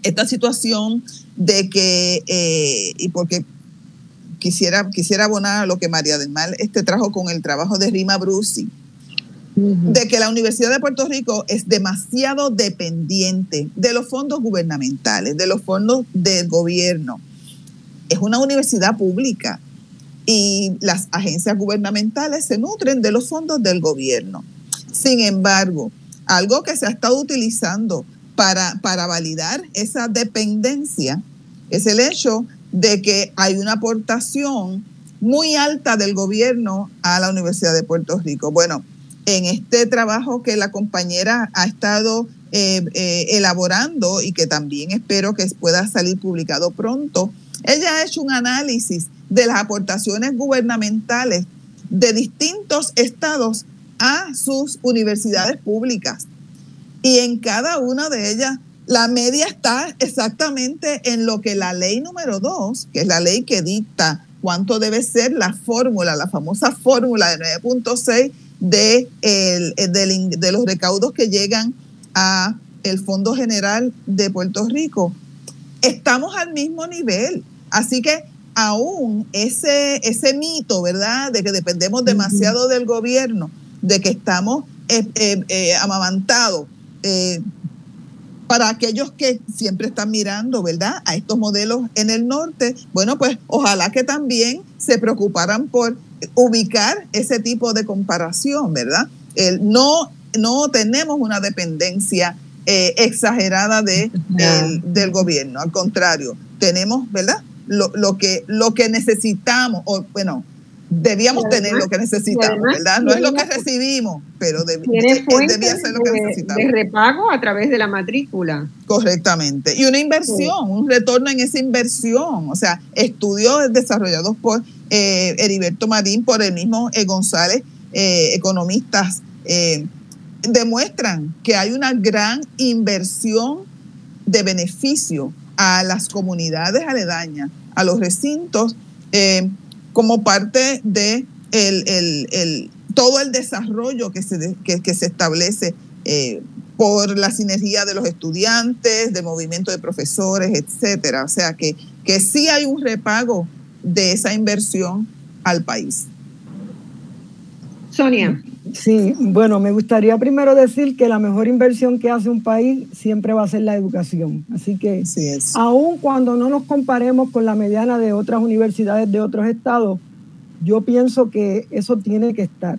esta situación de que, y porque quisiera, quisiera abonar a lo que María del Mar este trajo con el trabajo de Rima Brusi, de que la Universidad de Puerto Rico es demasiado dependiente de los fondos gubernamentales, de los fondos del gobierno. Es una universidad pública y las agencias gubernamentales se nutren de los fondos del gobierno. Sin embargo, algo que se ha estado utilizando para, para validar esa dependencia es el hecho de que hay una aportación muy alta del gobierno a la Universidad de Puerto Rico. Bueno, en este trabajo que la compañera ha estado eh, eh, elaborando y que también espero que pueda salir publicado pronto, ella ha hecho un análisis de las aportaciones gubernamentales de distintos estados a sus universidades públicas. Y en cada una de ellas, la media está exactamente en lo que la ley número dos, que es la ley que dicta cuánto debe ser la fórmula, la famosa fórmula de 9.6 de, el, de los recaudos que llegan a el Fondo General de Puerto Rico. Estamos al mismo nivel. Así que aún ese, ese mito, ¿verdad?, de que dependemos demasiado del gobierno, de que estamos eh, eh, eh, amamantados, para aquellos que siempre están mirando, ¿verdad?, a estos modelos en el norte, bueno, pues ojalá que también se preocuparan por ubicar ese tipo de comparación, ¿verdad? no, no tenemos una dependencia eh, exagerada de, del gobierno, al contrario, tenemos, ¿verdad? Lo, lo, que, lo que necesitamos, o bueno, debíamos tener lo que necesitamos, ¿verdad? No es lo que recibimos, pero debía ser lo que necesitamos. De repago a través de la matrícula. Correctamente. Y una inversión, un retorno en esa inversión. O sea, estudios desarrollados por eh, Heriberto Marín, por el mismo eh, González, eh, economistas, eh, demuestran que hay una gran inversión de beneficio a las comunidades aledañas, a los recintos como parte de el, todo el desarrollo que se, que, se establece eh, por la sinergia de los estudiantes, del movimiento de profesores, etcétera. O sea que, que sí hay un repago de esa inversión al país. Sonia. Sí, bueno, me gustaría primero decir que la mejor inversión que hace un país siempre va a ser la educación. Así que, aun cuando no nos comparemos con la mediana de otras universidades de otros estados, yo pienso que eso tiene que estar.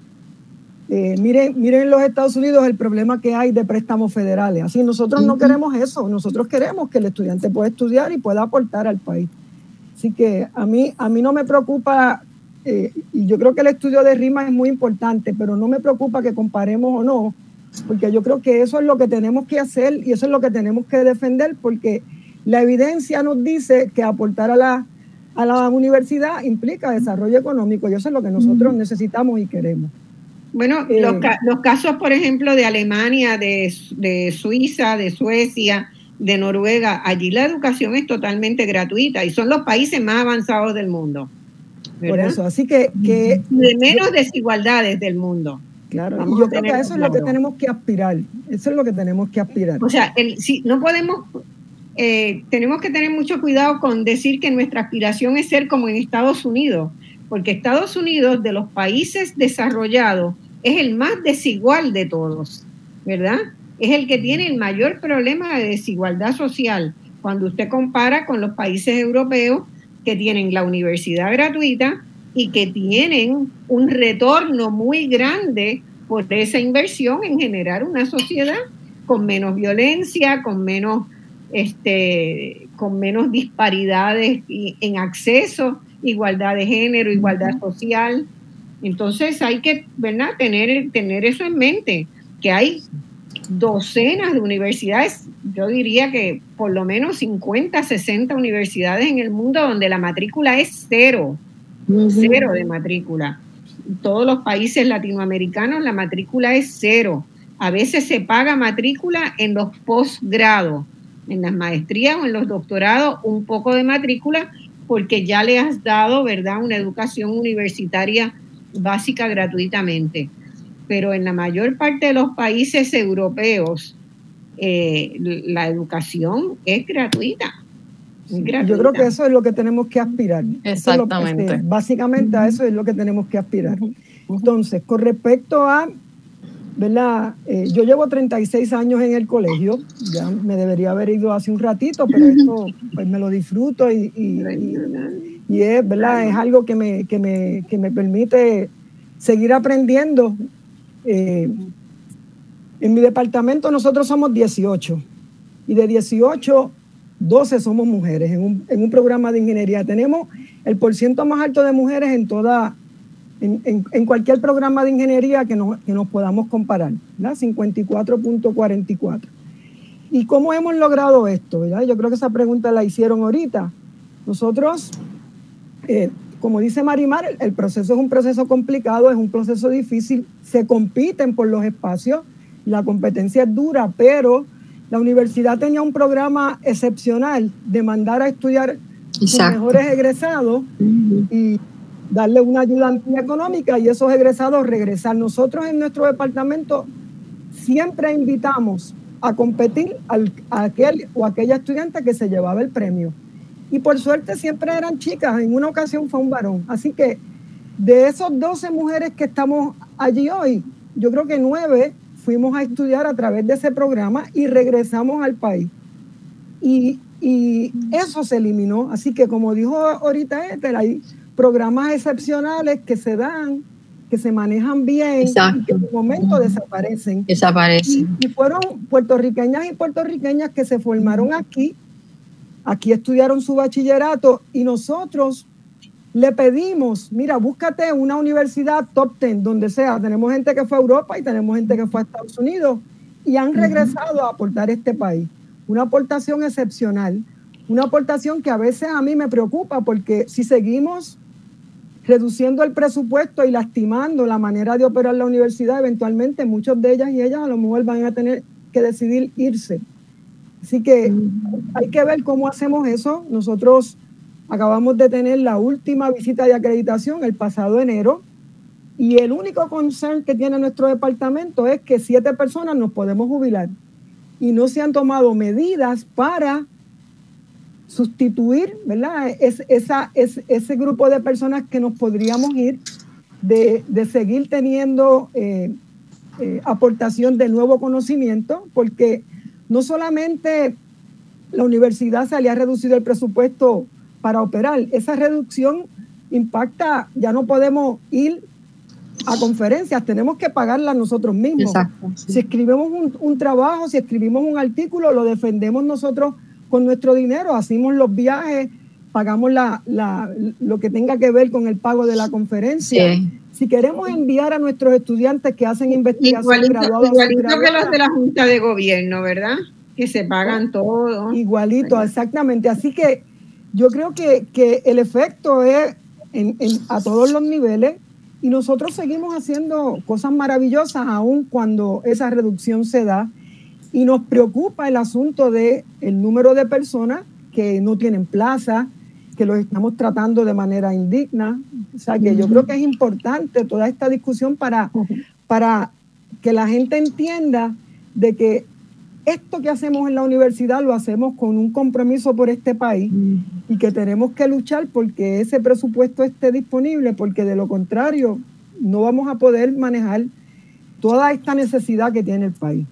Eh, miren, miren en los Estados Unidos el problema que hay de préstamos federales. Así nosotros no queremos eso, nosotros queremos que el estudiante pueda estudiar y pueda aportar al país. Así que a mí, a mí no me preocupa, eh, y yo creo que el estudio de RIMA es muy importante, pero no me preocupa que comparemos o no, porque yo creo que eso es lo que tenemos que hacer y eso es lo que tenemos que defender, porque la evidencia nos dice que aportar a la, a la universidad implica desarrollo económico y eso es lo que nosotros necesitamos y queremos. Bueno, eh, los, casos, por ejemplo, de Alemania, de, de, Suiza, de Suecia, de Noruega, allí la educación es totalmente gratuita y son los países más avanzados del mundo. Por eso, así que, que... De menos desigualdades del mundo. Claro, y yo creo que eso es lo que tenemos que aspirar. Eso es lo que tenemos que aspirar. O sea, el, si no podemos, eh, tenemos que tener mucho cuidado con decir que nuestra aspiración es ser como en Estados Unidos, porque Estados Unidos, de los países desarrollados, es el más desigual de todos, ¿verdad? Es el que tiene el mayor problema de desigualdad social cuando usted compara con los países europeos que tienen la universidad gratuita y que tienen un retorno muy grande por esa inversión en generar una sociedad con menos violencia, con menos, este, con menos disparidades en acceso, igualdad de género, igualdad social. Entonces hay que ¿verdad? Tener, tener eso en mente, que hay docenas de universidades, yo diría que por lo menos 50, 60 universidades en el mundo donde la matrícula es cero, cero de matrícula. En todos los países latinoamericanos la matrícula es cero. A veces se paga matrícula en los posgrados, en las maestrías o en los doctorados, un poco de matrícula, porque ya le has dado, ¿verdad?, una educación universitaria básica gratuitamente. Pero en la mayor parte de los países europeos, eh, la educación es gratuita. Yo creo que eso es lo que tenemos que aspirar. Exactamente. básicamente a eso es lo que tenemos que aspirar. Entonces, con respecto a, ¿verdad? Eh, yo llevo 36 años en el colegio, ya me debería haber ido hace un ratito, pero esto pues me lo disfruto y, y es, ¿verdad? es algo que me, que me, que me permite seguir aprendiendo. Eh, en mi departamento nosotros somos 18 y de 18, 12 somos mujeres en un, en un programa de ingeniería. Tenemos el porciento más alto de mujeres en toda, en, en, cualquier programa de ingeniería que nos, que nos podamos comparar, 54.44. ¿Y cómo hemos logrado esto? ¿verdad? Yo creo que esa pregunta la hicieron ahorita. Nosotros eh, como dice Marimar, el proceso es un proceso complicado, es un proceso difícil, se compiten por los espacios, la competencia es dura, pero la universidad tenía un programa excepcional de mandar a estudiar sus mejores egresados y darle una ayuda económica y esos egresados regresar. Nosotros en nuestro departamento siempre invitamos a competir al, a aquel o aquella estudiante que se llevaba el premio. Y por suerte siempre eran chicas, en una ocasión fue un varón. Así que de esos 12 mujeres que estamos allí hoy, yo creo que nueve fuimos a estudiar a través de ese programa y regresamos al país. Y, eso se eliminó. Así que como dijo ahorita Éter, hay programas excepcionales que se dan, que se manejan bien y que en un momento desaparecen. Desaparecen. y, fueron puertorriqueñas y puertorriqueñas que se formaron aquí aquí estudiaron su bachillerato y nosotros le pedimos, mira, búscate una universidad top 10, donde sea. Tenemos gente que fue a Europa y tenemos gente que fue a Estados Unidos y han regresado a aportar este país. Una aportación excepcional, una aportación que a veces a mí me preocupa porque si seguimos reduciendo el presupuesto y lastimando la manera de operar la universidad, eventualmente muchos de ellas y ellas a lo mejor van a tener que decidir irse. Así que hay que ver cómo hacemos eso. Nosotros acabamos de tener la última visita de acreditación el pasado enero y el único concern que tiene nuestro departamento es que siete personas nos podemos jubilar y no se han tomado medidas para sustituir ¿verdad? Es, esa, es, ese grupo de personas que nos podríamos ir de, seguir teniendo eh, eh, aportación de nuevo conocimiento, porque no solamente la universidad se le ha reducido el presupuesto para operar, esa reducción impacta, ya no podemos ir a conferencias, tenemos que pagarlas nosotros mismos. Si escribimos un, trabajo, si escribimos un artículo, lo defendemos nosotros con nuestro dinero, hacemos los viajes, pagamos la, lo que tenga que ver con el pago de la conferencia. Si queremos enviar a nuestros estudiantes que hacen investigación igualito, igualito que los de la Junta de Gobierno, ¿verdad? Que se pagan todo. Igualito, exactamente. Así que yo creo que, que el efecto es en, a todos los niveles y nosotros seguimos haciendo cosas maravillosas aún cuando esa reducción se da y nos preocupa el asunto de el número de personas que no tienen plaza, que los estamos tratando de manera indigna. O sea que yo creo que es importante toda esta discusión para, para que la gente entienda de que esto que hacemos en la universidad lo hacemos con un compromiso por este país y que tenemos que luchar porque ese presupuesto esté disponible, porque de lo contrario no vamos a poder manejar toda esta necesidad que tiene el país.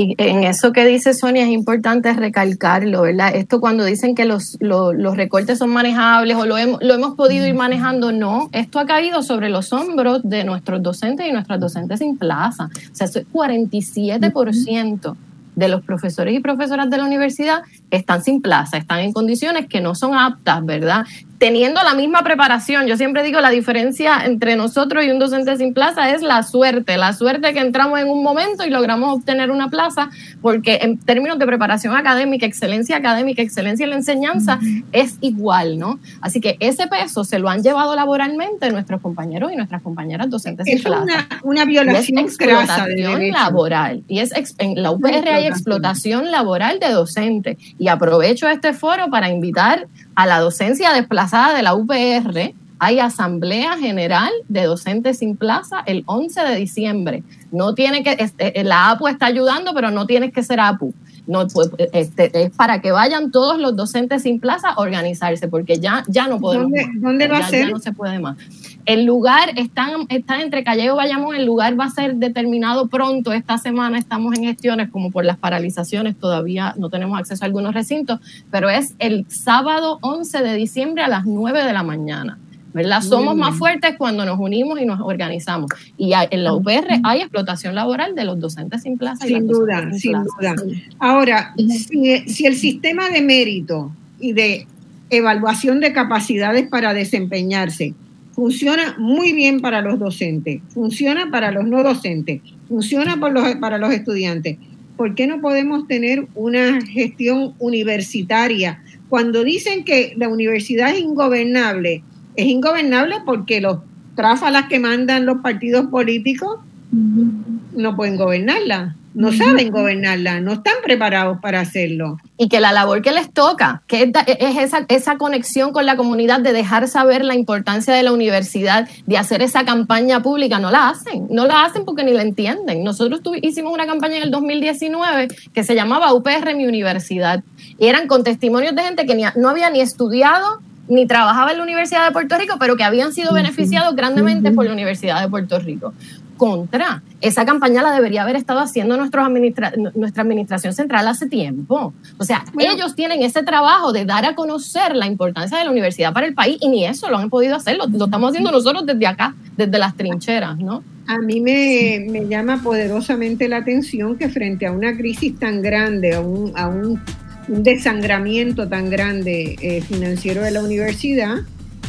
Y en eso que dice Sonia es importante recalcarlo, ¿verdad? Esto cuando dicen que los, los, recortes son manejables o lo hemos, lo hemos podido ir manejando, no. Esto ha caído sobre los hombros de nuestros docentes y nuestras docentes sin plaza. O sea, eso es 47% de los profesores y profesoras de la universidad están sin plaza, están en condiciones que no son aptas, ¿verdad? Teniendo la misma preparación. Yo siempre digo, la diferencia entre nosotros y un docente sin plaza es la suerte, la suerte que entramos en un momento y logramos obtener una plaza, porque en términos de preparación académica, excelencia académica, excelencia en la enseñanza, es igual, ¿no? Así que ese peso se lo han llevado laboralmente nuestros compañeros y nuestras compañeras docentes sin plaza. Es una, violación es explotación laboral. Y es en la UPR hay explotación laboral de docentes. Y aprovecho este foro para invitar a la docencia desplazada de la UPR, hay asamblea general de docentes sin plaza el 11 de diciembre. No tiene que, este, la APU está ayudando, pero no tienes que ser APU. No, pues, este, es para que vayan todos los docentes sin plaza a organizarse, porque ya, ya no podemos. ¿Dónde, ¿dónde va a ser? Ya no se puede más. El lugar está, está entre Calleo y Bayamón, el lugar va a ser determinado pronto. Esta semana estamos en gestiones, como por las paralizaciones, todavía no tenemos acceso a algunos recintos, pero es el sábado 11 de diciembre a las 9 de la mañana. ¿Verdad? Somos más fuertes cuando nos unimos y nos organizamos. Y en la UPR hay explotación laboral de los docentes sin plaza. Sin duda, sin, duda. Ahora, si, si el sistema de mérito y de evaluación de capacidades para desempeñarse funciona muy bien para los docentes, funciona para los no docentes, funciona los, para los estudiantes. ¿Por qué no podemos tener una gestión universitaria? Cuando dicen que la universidad es ingobernable, es ingobernable porque los tráfalas que mandan los partidos políticos no pueden gobernarla, no saben gobernarla, no están preparados para hacerlo. Y que la labor que les toca, que es, esa, esa conexión con la comunidad de dejar saber la importancia de la universidad, de hacer esa campaña pública, no la hacen, no la hacen porque ni la entienden. Nosotros hicimos una campaña en el 2019 que se llamaba UPR Mi Universidad y eran con testimonios de gente que no había ni estudiado ni trabajaba en la Universidad de Puerto Rico, pero que habían sido beneficiados grandemente por la Universidad de Puerto Rico. Contra, esa campaña la debería haber estado haciendo nuestra administración central hace tiempo. O sea, ellos tienen ese trabajo de dar a conocer la importancia de la universidad para el país y ni eso lo han podido hacer, lo, estamos haciendo nosotros desde acá, desde las trincheras, ¿no? A mí me, llama poderosamente la atención que frente a una crisis tan grande, a un, a un un desangramiento tan grande eh, financiero de la universidad,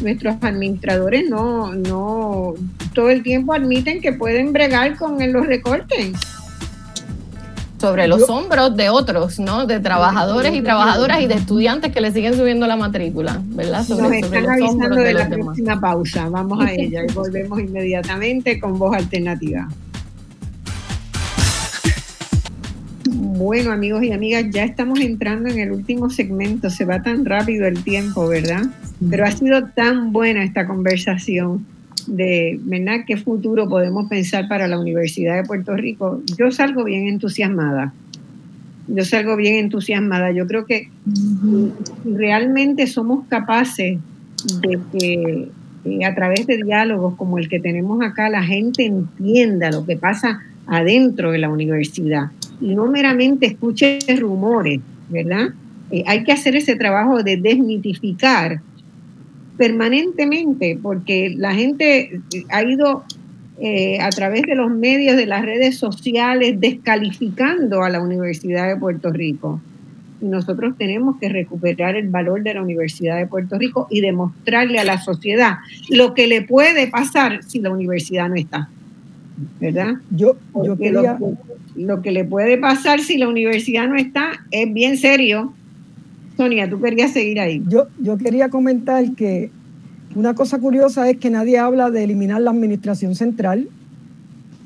nuestros administradores no, no todo el tiempo admiten que pueden bregar con los recortes. Sobre los hombros de otros, ¿no? De trabajadores y trabajadoras y de estudiantes que le siguen subiendo la matrícula, ¿verdad? Sobre, Nos están avisando de, la próxima pausa. Vamos a ella y volvemos inmediatamente con voz alternativa. Bueno, amigos y amigas, ya estamos entrando en el último segmento. Se va tan rápido el tiempo, ¿verdad? Pero ha sido tan buena esta conversación de. ¿Qué futuro podemos pensar para la Universidad de Puerto Rico? Yo salgo bien entusiasmada. Yo salgo bien entusiasmada. Yo creo que realmente somos capaces de que eh, a través de diálogos como el que tenemos acá, la gente entienda lo que pasa adentro de la universidad y no meramente escuche rumores, ¿verdad? Eh, hay que hacer ese trabajo de desmitificar permanentemente, porque la gente ha ido eh, a través de los medios de las redes sociales descalificando a la Universidad de Puerto Rico. Y nosotros tenemos que recuperar el valor de la Universidad de Puerto Rico y demostrarle a la sociedad lo que le puede pasar si la universidad no está. ¿Verdad? Yo, yo quería... lo, lo que le puede pasar si la universidad no está es bien serio. Sonia, tú querías seguir ahí. Yo, yo quería comentar que una cosa curiosa es que nadie habla de eliminar la administración central,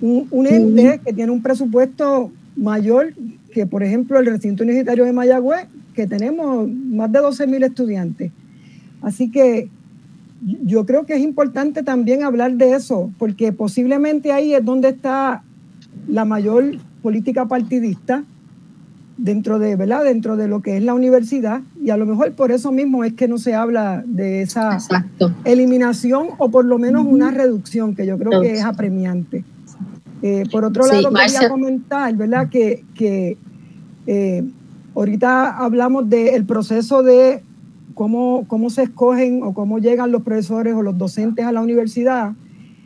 un, ente que tiene un presupuesto mayor que, por ejemplo, el recinto universitario de Mayagüez, que tenemos más de 12 mil estudiantes. Así que yo creo que es importante también hablar de eso, porque posiblemente ahí es donde está la mayor política partidista dentro de, ¿verdad? Dentro de lo que es la universidad y a lo mejor por eso mismo es que no se habla de esa eliminación o por lo menos una reducción que yo creo que es apremiante. Eh, por otro lado, quería comentar, ¿verdad? Que, que eh, ahorita hablamos del proceso de cómo, cómo se escogen o cómo llegan los profesores o los docentes a la universidad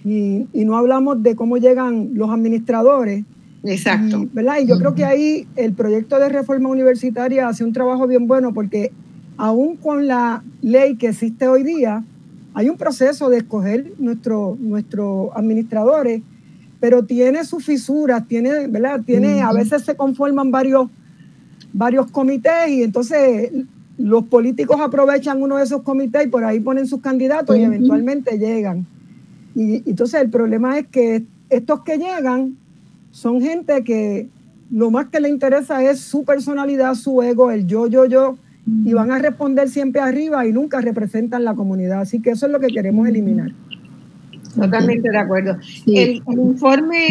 y, y no hablamos de cómo llegan los administradores Exacto. Y, ¿verdad? y yo creo que ahí el proyecto de reforma universitaria hace un trabajo bien bueno porque aún con la ley que existe hoy día, hay un proceso de escoger nuestros nuestro administradores, pero tiene sus fisuras, tiene, ¿verdad? Tiene, a veces se conforman varios, varios comités y entonces los políticos aprovechan uno de esos comités y por ahí ponen sus candidatos y eventualmente llegan. Y entonces el problema es que estos que llegan son gente que lo más que le interesa es su personalidad, su ego, el yo, yo, yo, y van a responder siempre arriba y nunca representan la comunidad. Así que eso es lo que queremos eliminar. Totalmente de acuerdo. El, informe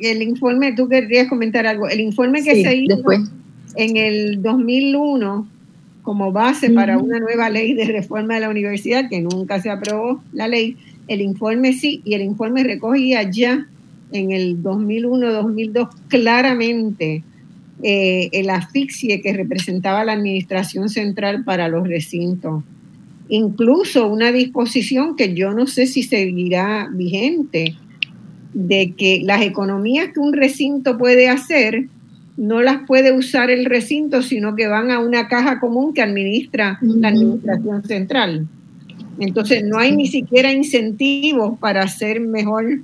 el informe, tú querías comentar algo, el informe que se hizo en el 2001 como base para una nueva ley de reforma de la universidad, que nunca se aprobó la ley, el informe sí, y el informe recogía ya en el 2001-2002 claramente eh, el asfixie que representaba la administración central para los recintos. Incluso una disposición que yo no sé si seguirá vigente, de que las economías que un recinto puede hacer no las puede usar el recinto, sino que van a una caja común que administra la administración central. Entonces no hay ni siquiera incentivos para hacer mejor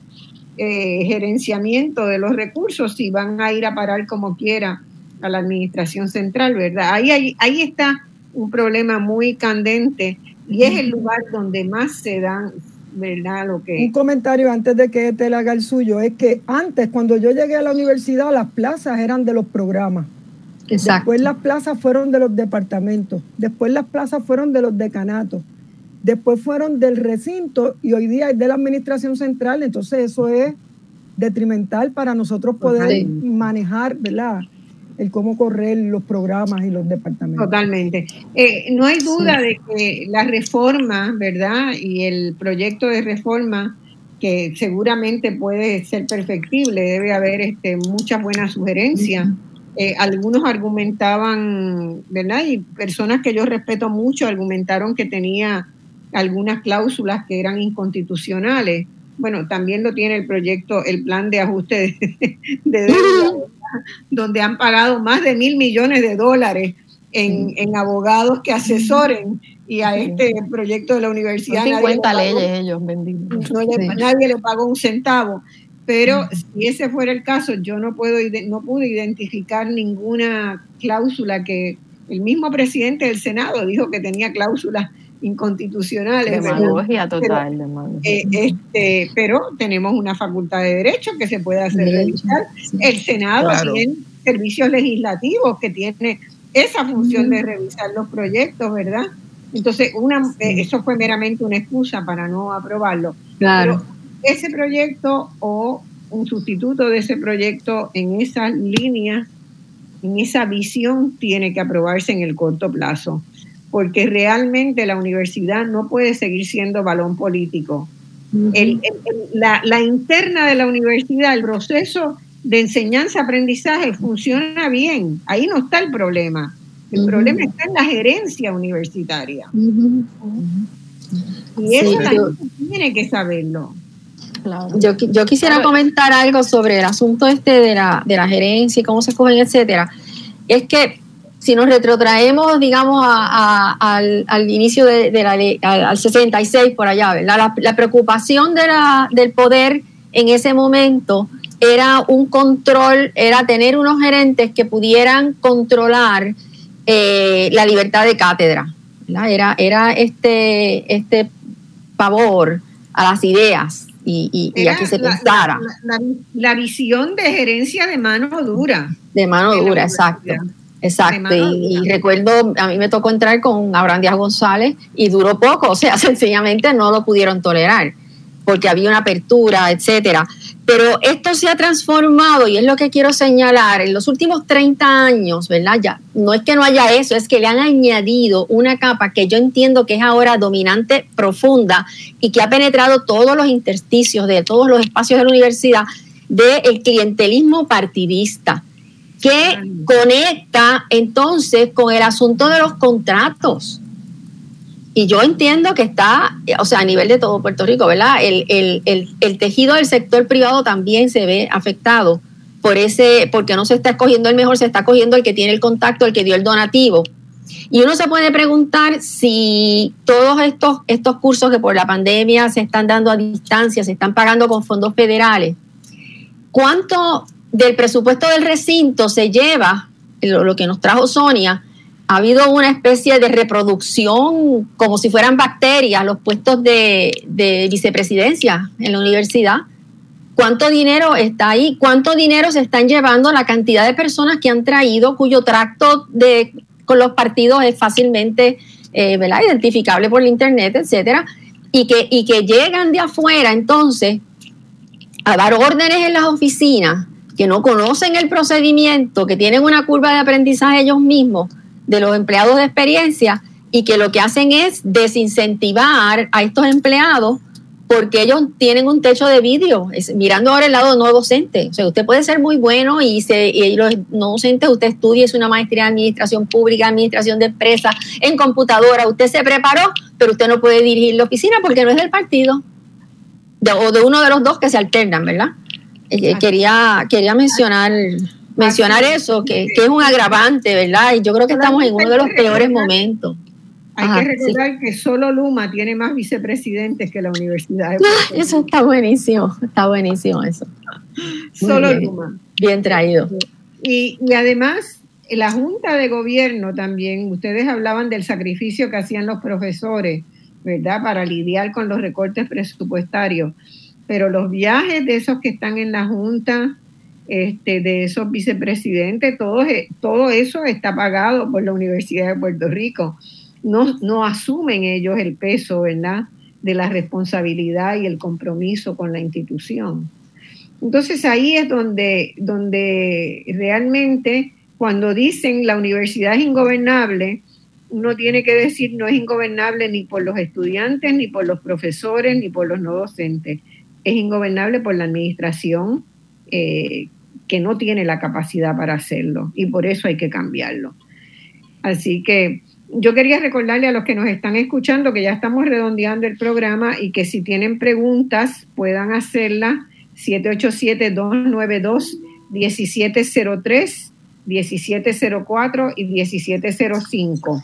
eh, gerenciamiento de los recursos y van a ir a parar como quiera a la administración central, ¿verdad? Ahí, ahí, está un problema muy candente y es el lugar donde más se dan, ¿verdad? Lo que... Un comentario antes de que te haga el suyo, es que antes, cuando yo llegué a la universidad, las plazas eran de los programas. Después las plazas fueron de los departamentos, después las plazas fueron de los decanatos después fueron del recinto y hoy día es de la administración central, entonces eso es detrimental para nosotros poder manejar, ¿verdad? El cómo correr los programas y los departamentos. Totalmente. Eh, no hay duda de que la reforma, ¿verdad? Y el proyecto de reforma que seguramente puede ser perfectible, debe haber este, muchas buenas sugerencias. Eh, algunos argumentaban, ¿verdad? Y personas que yo respeto mucho argumentaron que tenía algunas cláusulas que eran inconstitucionales. Bueno, también lo tiene el proyecto, el plan de ajuste de, deuda, donde han pagado más de mil millones de dólares en, abogados que asesoren y a este proyecto de la universidad. 50 leyes ellos, benditos. Nadie le pagó un centavo. Pero si ese fuera el caso, yo no puedo no pude identificar ninguna cláusula que el mismo presidente del Senado dijo que tenía cláusulas inconstitucionales. Demagogia total, pero, eh, este, pero tenemos una facultad de derecho que se puede hacer revisar. El Senado tiene servicios legislativos que tiene esa función de revisar los proyectos, ¿verdad? Entonces, una, eh, eso fue meramente una excusa para no aprobarlo. Claro. ese proyecto o un sustituto de ese proyecto en esas líneas, en esa visión, tiene que aprobarse en el corto plazo porque realmente la universidad no puede seguir siendo balón político. la, la, interna de la universidad, el proceso de enseñanza-aprendizaje funciona bien. Ahí no está el problema. El problema está en la gerencia universitaria. Y eso tiene que saberlo. Yo, yo, quisiera comentar algo sobre el asunto este de la, de la gerencia y cómo se escogen, etcétera. Es que si nos retrotraemos, digamos, al, al, inicio de, la ley, al, 66 por allá, ¿verdad? La, la preocupación de la, del poder en ese momento era un control, era tener unos gerentes que pudieran controlar eh, la libertad de cátedra. Era, era este, este pavor a las ideas y, y, a que se pensara. La, visión de gerencia de mano dura. De mano dura, exacto. Exacto, y, y, recuerdo, a mí me tocó entrar con Abraham Díaz González y duró poco, o sea, sencillamente no lo pudieron tolerar porque había una apertura, etcétera. Pero esto se ha transformado y es lo que quiero señalar en los últimos 30 años, ¿verdad? Ya no es que no haya eso, es que le han añadido una capa que yo entiendo que es ahora dominante, profunda y que ha penetrado todos los intersticios de todos los espacios de la universidad del clientelismo partidista que conecta entonces con el asunto de los contratos y yo entiendo que está, o sea, a nivel de todo Puerto Rico, ¿verdad? El, tejido del sector privado también se ve afectado por ese, porque no se está escogiendo el mejor, se está escogiendo el que tiene el contacto, el que dio el donativo. Y uno se puede preguntar si todos estos, estos cursos que por la pandemia se están dando a distancia, se están pagando con fondos federales, ¿cuánto del presupuesto del recinto se lleva, lo que nos trajo Sonia, ha habido una especie de reproducción como si fueran bacterias los puestos de, vicepresidencia en la universidad. ¿Cuánto dinero está ahí? ¿Cuánto dinero se están llevando la cantidad de personas que han traído cuyo tracto de, con los partidos es fácilmente eh, identificable por internet, etcétera? Y que, y que llegan de afuera entonces a dar órdenes en las oficinas que no conocen el procedimiento, que tienen una curva de aprendizaje ellos mismos de los empleados de experiencia y que lo que hacen es desincentivar a estos empleados porque ellos tienen un techo de vidrio, mirando ahora el lado no docente. O sea, usted puede ser muy bueno y, se, y los no docentes, usted estudia, es una maestría en administración pública, administración de empresas, en computadora, usted se preparó, pero usted no puede dirigir la oficina porque no es del partido o de uno de los dos que se alternan, ¿verdad? Eh, quería, quería mencionar mencionar eso, que, es un agravante, ¿verdad? Y yo creo que estamos en uno de los peores momentos. Hay que recordar que solo Luma tiene más vicepresidentes que la Universidad de Eso está buenísimo, está buenísimo eso. solo Luma. Bien traído. Y, y además, la Junta de Gobierno también, ustedes hablaban del sacrificio que hacían los profesores, ¿verdad? Para lidiar con los recortes presupuestarios. Pero los viajes de esos que están en la Junta, este, de esos vicepresidentes, todo, todo eso está pagado por la Universidad de Puerto Rico. No, no asumen ellos el peso, ¿verdad?, de la responsabilidad y el compromiso con la institución. Entonces ahí es donde, donde realmente cuando dicen la universidad es ingobernable, uno tiene que decir no es ingobernable ni por los estudiantes, ni por los profesores, ni por los no docentes. Es ingobernable por la administración eh, que no tiene la capacidad para hacerlo y por eso hay que cambiarlo. Así que yo quería recordarle a los que nos están escuchando que ya estamos redondeando el programa y que si tienen preguntas puedan hacerlas 787-292-1703, 1704 y 1705.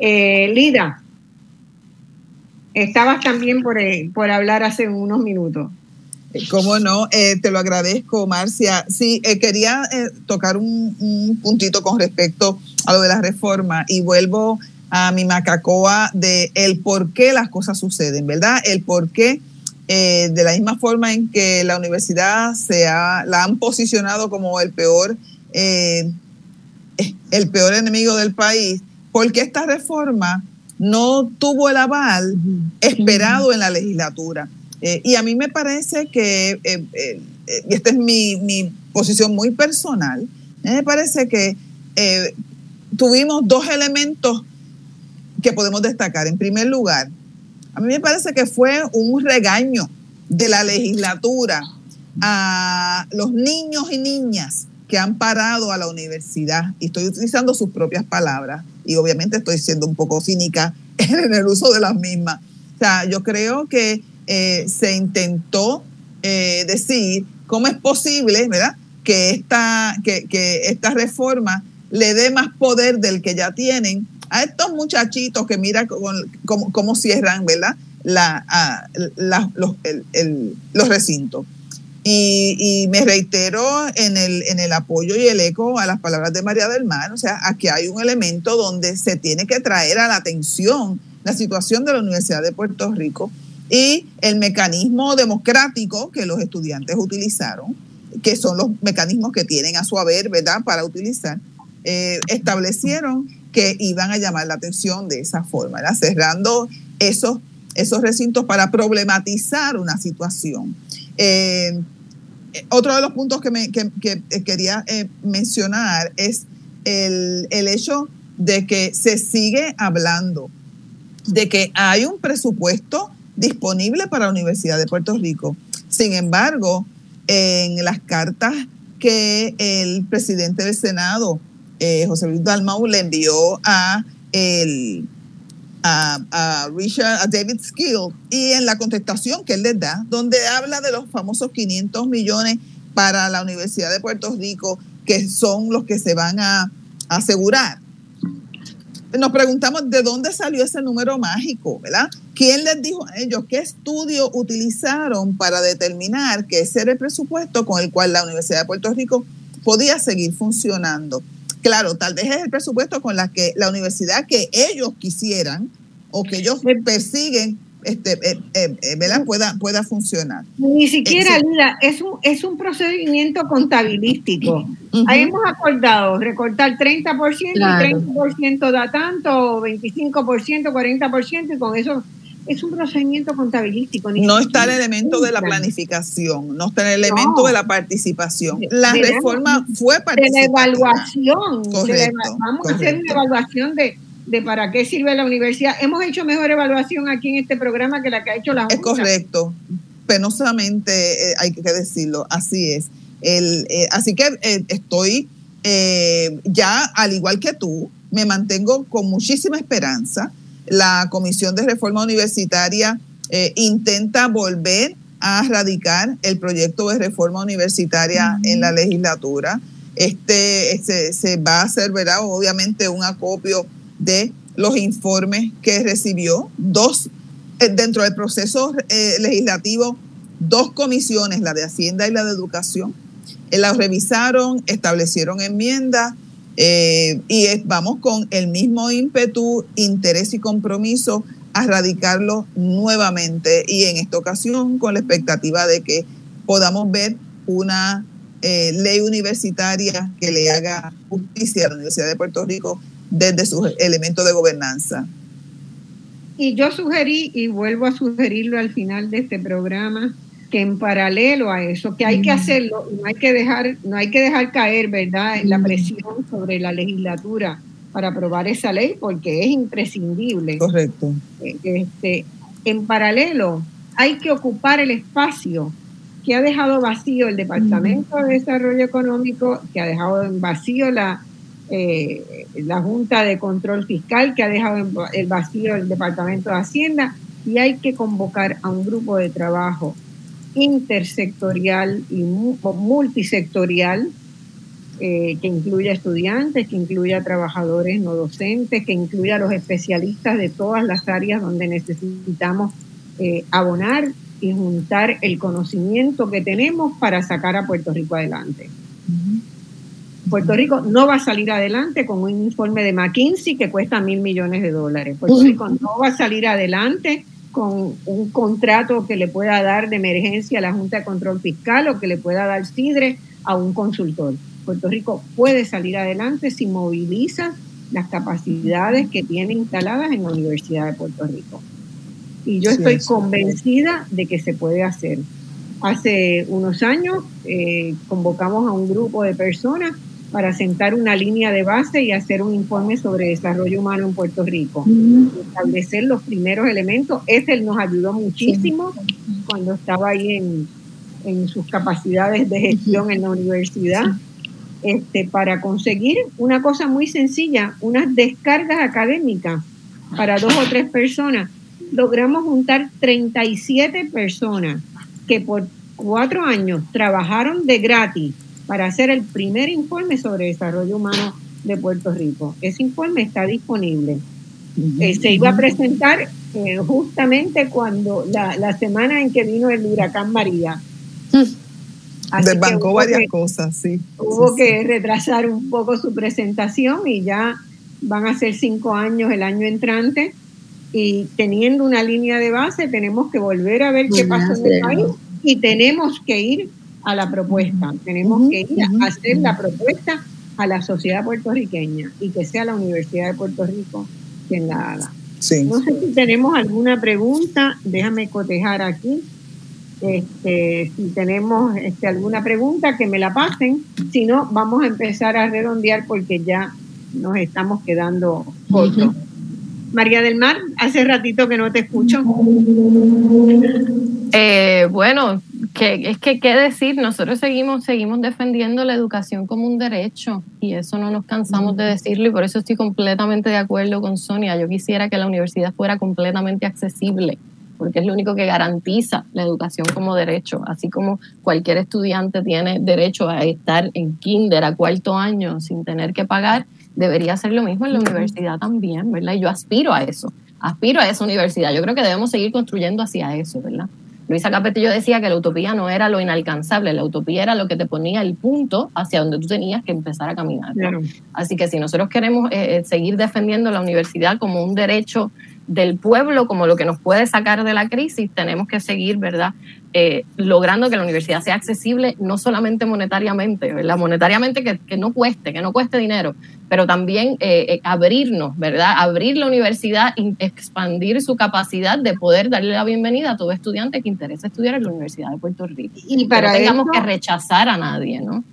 Eh, Lida, estabas también por, eh, por hablar hace unos minutos. Cómo no, eh, te lo agradezco, Marcia. Sí, eh, quería tocar un, puntito con respecto a lo de la reforma y vuelvo a mi macacoa de el por qué las cosas suceden, ¿verdad? El por qué, de la misma forma en que la universidad se ha, la han posicionado como el peor, el peor enemigo del país, ¿por qué esta reforma no tuvo el aval esperado en la legislatura? Eh, y a mí me parece que, eh, eh, y esta es mi, posición muy personal, me parece que tuvimos dos elementos que podemos destacar. En primer lugar, a mí me parece que fue un regaño de la legislatura a los niños y niñas que han parado a la universidad, y estoy utilizando sus propias palabras, y obviamente estoy siendo un poco cínica en el uso de las mismas. O sea, yo creo que eh, se intentó eh, decir cómo es posible, ¿verdad? Que esta, que, esta reforma le dé más poder del que ya tienen a estos muchachitos que mira cómo, cierran, ¿verdad? Los recintos. Y, me reitero en el, en el apoyo y el eco a las palabras de María del Mar, o sea, aquí hay un elemento donde se tiene que traer a la atención la situación de la Universidad de Puerto Rico y el mecanismo democrático que los estudiantes utilizaron, que son los mecanismos que tienen a su haber, ¿verdad?, para utilizar, eh, establecieron que iban a llamar la atención de esa forma, cerrando esos, esos recintos para problematizar una situación. Eh, otro de los puntos que, me, quería eh, mencionar es el, el hecho de que se sigue hablando de que hay un presupuesto disponible para la Universidad de Puerto Rico. Sin embargo, en las cartas que el presidente del Senado, eh, José Luis Dalmau, le envió a, el, a, Richard, a David Skill, y en la contestación que él les da, donde habla de los famosos 500 millones para la Universidad de Puerto Rico, que son los que se van a asegurar nos preguntamos de dónde salió ese número mágico, ¿verdad? ¿Quién les dijo a ellos qué estudio utilizaron para determinar que ese era el presupuesto con el cual la Universidad de Puerto Rico podía seguir funcionando? Claro, tal vez es el presupuesto con la que la universidad que ellos quisieran o que ellos persiguen este, eh, eh, eh pueda, pueda funcionar. Ni siquiera, Lila, es un, es un procedimiento contabilístico. Ahí hemos acordado recortar 30%, y 30% da tanto, 25%, 40%, y con eso es un procedimiento contabilístico. no está el elemento de la planificación, no está el elemento de la participación. La reforma fue participativa. De la evaluación. vamos a hacer una evaluación de de para qué sirve la universidad. Hemos hecho mejor evaluación aquí en este programa que la que ha hecho la Junta. Es correcto, penosamente eh, hay que decirlo, así es. El, eh, así que eh, estoy ya, al igual que tú, me mantengo con muchísima esperanza. La Comisión de Reforma Universitaria intenta volver a radicar el proyecto de reforma universitaria en la legislatura. Este, este, se va a hacer, ¿verdad? Obviamente un acopio de los informes que recibió. Dos, eh, dentro del proceso eh, legislativo, dos comisiones, la de Hacienda y la de Educación, eh, las revisaron, establecieron enmiendas y vamos con el mismo ímpetu, interés y compromiso a radicarlo nuevamente y en esta ocasión con la expectativa de que podamos ver una ley universitaria que le haga justicia a la Universidad de Puerto Rico desde sus elementos de gobernanza. Y yo sugerí, y vuelvo a sugerirlo al final de este programa, que en paralelo a eso, que hay que hacerlo no hay que dejar, no hay que dejar caer, ¿verdad?, la presión sobre la legislatura para aprobar esa ley, porque es imprescindible. Correcto. Este, en paralelo, hay que ocupar el espacio que ha dejado vacío el Departamento de Desarrollo Económico, que ha dejado en vacío la, eh, la Junta de Control Fiscal que ha dejado el vacío el Departamento de Hacienda y hay que convocar a un grupo de trabajo intersectorial y multisectorial eh, que incluya estudiantes, que incluya trabajadores no docentes, que incluya a los especialistas de todas las áreas donde necesitamos eh, abonar y juntar el conocimiento que tenemos para sacar a Puerto Rico adelante. Puerto Rico no va a salir adelante con un informe de McKinsey que cuesta mil millones de dólares. Puerto Rico no va a salir adelante con un contrato que le pueda dar de emergencia a la Junta de Control Fiscal o que le pueda dar CIDRE a un consultor. Puerto Rico puede salir adelante si moviliza las capacidades que tiene instaladas en la Universidad de Puerto Rico. Y yo estoy convencida de que se puede hacer. Hace unos años eh, convocamos a un grupo de personas para sentar una línea de base y hacer un informe sobre desarrollo humano en Puerto Rico. Establecer los primeros elementos. Ese nos ayudó muchísimo cuando estaba ahí en, en sus capacidades de gestión en la universidad. Este, para conseguir una cosa muy sencilla, unas descargas académicas para dos o tres personas. Logramos juntar 37 personas que por cuatro años trabajaron de gratis para hacer el primer informe sobre desarrollo humano de Puerto Rico. Ese informe está disponible. Eh, se iba a presentar eh, justamente cuando la, semana en que vino el huracán María. Desbancó varias cosas, sí. Hubo que retrasar un poco su presentación y ya van a ser cinco años el año entrante. Y teniendo una línea de base, tenemos que volver a ver qué pasa en el país y tenemos que ir a la propuesta. Tenemos que ir a hacer la propuesta a la sociedad puertorriqueña y que sea la Universidad de Puerto Rico quien la haga. No sé si tenemos alguna pregunta, déjame cotejar aquí. Este, si tenemos este, alguna pregunta, que me la pasen. Si no, vamos a empezar a redondear porque ya nos estamos quedando cortos. María del Mar, hace ratito que no te escucho. Eh, bueno, que, es que qué decir, nosotros seguimos, seguimos defendiendo la educación como un derecho y eso no nos cansamos de decirlo y por eso estoy completamente de acuerdo con Sonia. Yo quisiera que la universidad fuera completamente accesible porque es lo único que garantiza la educación como derecho, así como cualquier estudiante tiene derecho a estar en kinder a cuarto año sin tener que pagar, debería ser lo mismo en la universidad también, ¿verdad? Y yo aspiro a eso, aspiro a esa universidad. Yo creo que debemos seguir construyendo hacia eso, ¿verdad? Luisa Capetillo decía que la utopía no era lo inalcanzable, la utopía era lo que te ponía el punto hacia donde tú tenías que empezar a caminar. Así que si nosotros queremos eh, eh, seguir defendiendo la universidad como un derecho del pueblo como lo que nos puede sacar de la crisis, tenemos que seguir, ¿verdad? Eh, logrando que la universidad sea accesible no solamente monetariamente, ¿verdad? Monetariamente que, que no cueste, que no cueste dinero, pero también eh, eh, abrirnos, ¿verdad? Abrir la universidad, expandir su capacidad de poder darle la bienvenida a todo estudiante que interese estudiar en la Universidad de Puerto Rico. Y para no tengamos que rechazar a nadie, ¿no?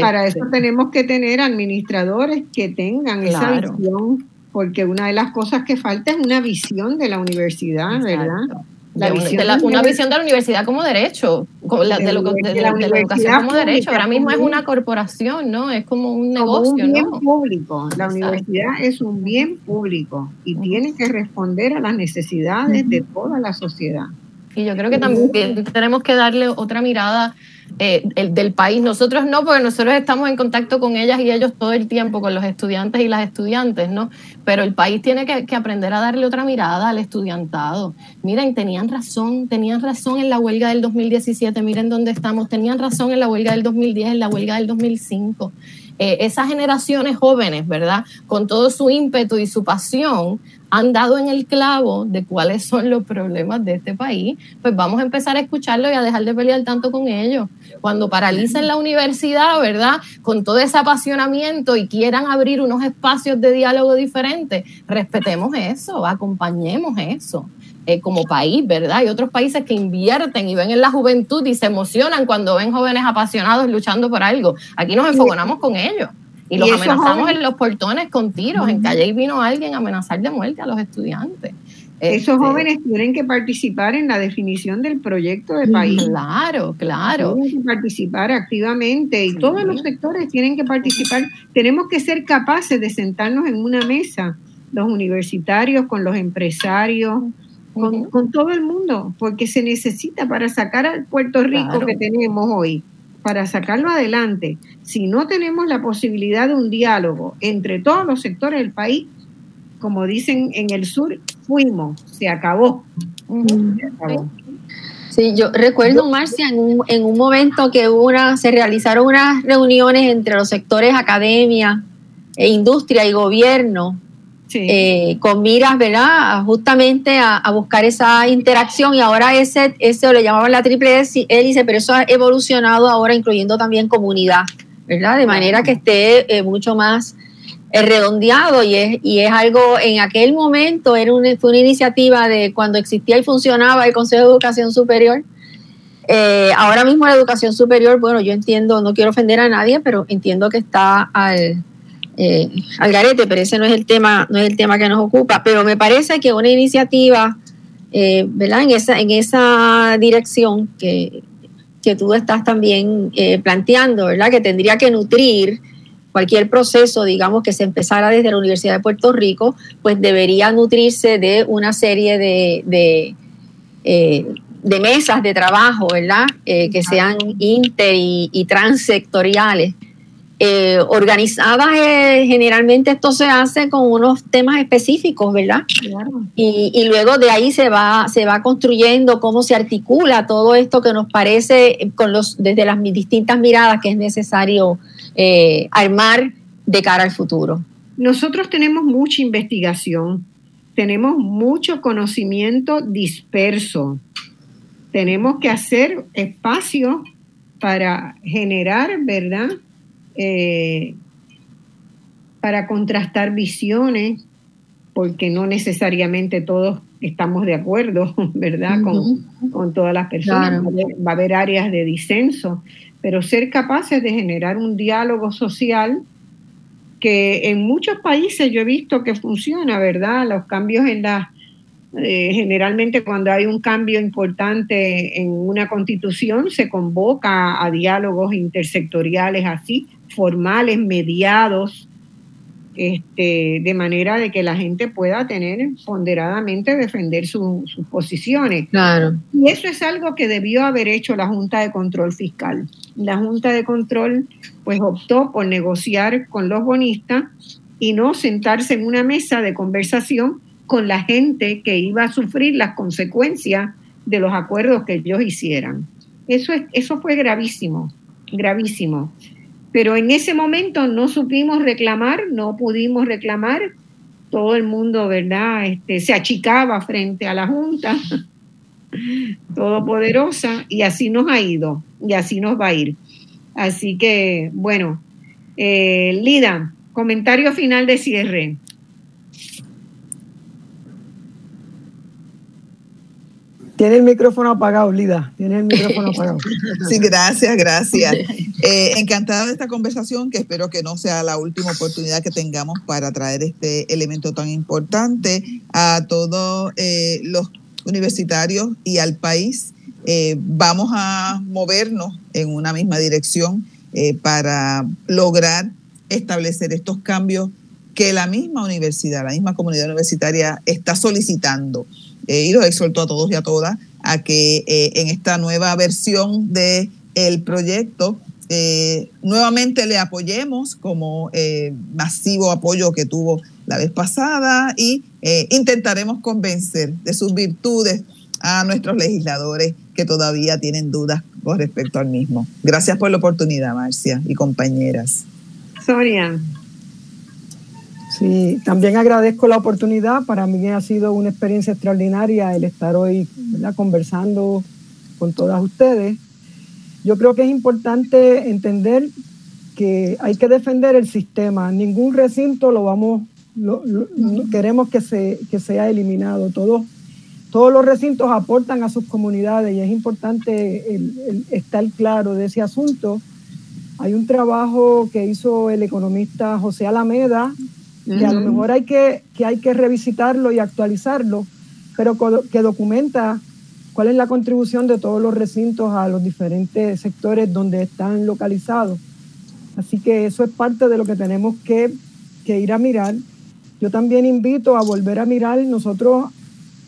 Para eso este, tenemos que tener administradores que tengan esa visión porque una de las cosas que falta es una visión de la universidad, ¿verdad? La una visión de la universidad como derecho, de, la, educación como derecho. Ahora mismo es una corporación, ¿no? Es como un negocio, un bien público. La universidad es un bien público y tiene que responder a las necesidades de toda la sociedad. Y yo creo que también tenemos que darle otra mirada eh, el, del país. Nosotros no, porque nosotros estamos en contacto con ellas y ellos todo el tiempo, con los estudiantes y las estudiantes, ¿no? Pero el país tiene que, que, aprender a darle otra mirada al estudiantado. Miren, tenían razón, tenían razón en la huelga del 2017, miren dónde estamos, tenían razón en la huelga del 2010, en la huelga del 2005. Eh, esas generaciones jóvenes, ¿verdad? Con todo su ímpetu y su pasión, han dado en el clavo de cuáles son los problemas de este país, pues vamos a empezar a escucharlo y a dejar de pelear tanto con ellos. Cuando paralicen la universidad, ¿verdad? Con todo ese apasionamiento y quieran abrir unos espacios de diálogo diferentes, respetemos eso, acompañemos eso. Eh, como país, ¿verdad? Hay otros países que invierten y ven en la juventud y se emocionan cuando ven jóvenes apasionados luchando por algo. Aquí nos enfogonamos con ellos y los amenazamos en los portones con tiros. En Calle vino alguien a amenazar de muerte a los estudiantes. Esos este, jóvenes tienen que participar en la definición del proyecto de país. Claro, claro. Tienen que participar activamente y todos los sectores tienen que participar. Tenemos que ser capaces de sentarnos en una mesa, los universitarios con los empresarios, con, todo el mundo, porque se necesita para sacar al Puerto Rico que tenemos hoy, para sacarlo adelante. Si no tenemos la posibilidad de un diálogo entre todos los sectores del país, como dicen en el sur, fuimos, se acabó. Sí, yo recuerdo, Marcia, en un, en un momento que una, se realizaron unas reuniones entre los sectores academia, e industria y gobierno eh, con miras, ¿verdad? Justamente a, buscar esa interacción y ahora ese, ese le llamaban la triple hélice, pero eso ha evolucionado ahora incluyendo también comunidad, ¿verdad? De manera que esté eh, mucho más eh, redondeado y es, y es algo, en aquel momento era una, fue una iniciativa de cuando existía y funcionaba el Consejo de Educación Superior, ahora mismo la educación superior, bueno, yo entiendo, no quiero ofender a nadie, pero entiendo que está al, eh, al garete, pero ese no es el tema, no es el tema que nos ocupa. Pero me parece que una iniciativa, eh, ¿verdad? En esa, en esa dirección que, que tú estás también planteando, ¿verdad? Que tendría que nutrir cualquier proceso, digamos, que se empezara desde la Universidad de Puerto Rico, pues debería nutrirse de una serie de, de, eh, mesas de trabajo, ¿verdad? Eh, que sean inter y, transsectoriales. Eh, organizadas generalmente esto se hace con unos temas específicos, ¿verdad? Y, luego de ahí se va, se va construyendo cómo se articula todo esto que nos parece con los, desde las distintas miradas que es necesario eh, armar de cara al futuro? Nosotros tenemos mucha investigación, tenemos mucho conocimiento disperso. Tenemos que hacer espacio para generar, ¿verdad? Eh, para contrastar visiones, porque no necesariamente todos estamos de acuerdo, ¿verdad? con, todas las personas. Va a haber áreas de disenso, pero ser capaces de generar un diálogo social que en muchos países yo he visto que funciona, ¿verdad? Los cambios en la... Eh, generalmente cuando hay un cambio importante en una constitución se convoca a diálogos intersectoriales así, formales, mediados, este, de manera de que la gente pueda tener ponderadamente defender sus posiciones. Claro. Y eso es algo que debió haber hecho la Junta de Control Fiscal. La Junta de Control pues optó por negociar con los bonistas y no sentarse en una mesa de conversación con la gente que iba a sufrir las consecuencias de los acuerdos que ellos hicieran. Eso, es, eso fue gravísimo, gravísimo pero en ese momento no supimos reclamar, no pudimos reclamar, todo el mundo, ¿verdad? Este, se achicaba frente a la Junta todopoderosa y así nos ha ido y así nos va a ir. Así que, bueno, eh, Lida, comentario final de cierre. Tiene el micrófono apagado, Lida. Tiene el micrófono apagado. Sí, gracias, gracias. Eh, encantada de esta conversación, que espero que no sea la última oportunidad que tengamos para traer este elemento tan importante a todos eh, los universitarios y al país. Eh, vamos a movernos en una misma dirección para lograr establecer estos cambios que la misma universidad, la misma comunidad universitaria está solicitando eh, y los exhorto a todos y a todas a que eh, en esta nueva versión del el proyecto eh, nuevamente le apoyemos como masivo apoyo que tuvo la vez pasada y intentaremos convencer de sus virtudes a nuestros legisladores que todavía tienen dudas con respecto al mismo. Gracias por la oportunidad, Marcia y compañeras. Sonia. Sí, también agradezco la oportunidad. Para mí ha sido una experiencia extraordinaria el estar hoy conversando con todas ustedes. Yo creo que es importante entender que hay que defender el sistema. Ningún recinto lo vamos, queremos que, se, que sea eliminado. Todos, todos los recintos aportan a sus comunidades y es importante estar claro de ese asunto. Hay un trabajo que hizo el economista José Alameda que a lo mejor hay que, que hay que revisitarlo y actualizarlo, pero que documenta cuál es la contribución de todos los recintos a los diferentes sectores donde están localizados. Así que eso es parte de lo que tenemos que, que ir a mirar. Yo también invito a volver a mirar, nosotros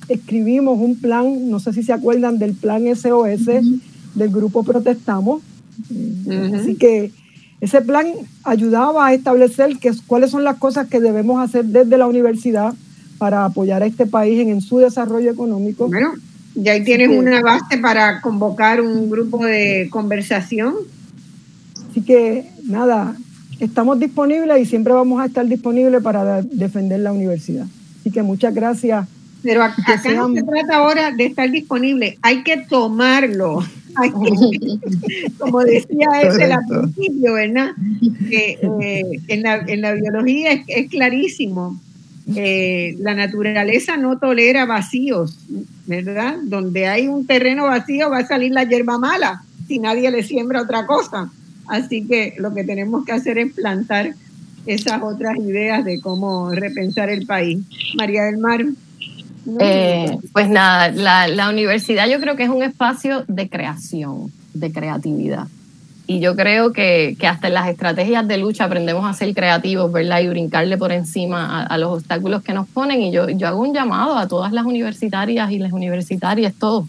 escribimos un plan, no sé si se acuerdan del plan SOS del grupo Protestamos. Así que ese plan ayudaba a establecer que, cuáles son las cosas que debemos hacer desde la universidad para apoyar a este país en, su desarrollo económico. Bueno, ya ahí tienes una base para convocar un grupo de conversación. Así que nada, estamos disponibles y siempre vamos a estar disponibles para defender la universidad. Así que muchas gracias. Pero acá no se trata ahora de estar disponible, hay que tomarlo. como decía este al principio, ¿verdad? Que, eh, en, la, en, la, biología es, clarísimo. Eh, la naturaleza no tolera vacíos, ¿verdad? Donde hay un terreno vacío va a salir la hierba mala si nadie le siembra otra cosa. Así que lo que tenemos que hacer es plantar esas otras ideas de cómo repensar el país. María del Mar. Eh, pues nada, la, la, universidad yo creo que es un espacio de creación, de creatividad. Y yo creo que, que, hasta en las estrategias de lucha aprendemos a ser creativos, ¿verdad? Y brincarle por encima a, a, los obstáculos que nos ponen. Y yo, yo hago un llamado a todas las universitarias y las universitarias, todos,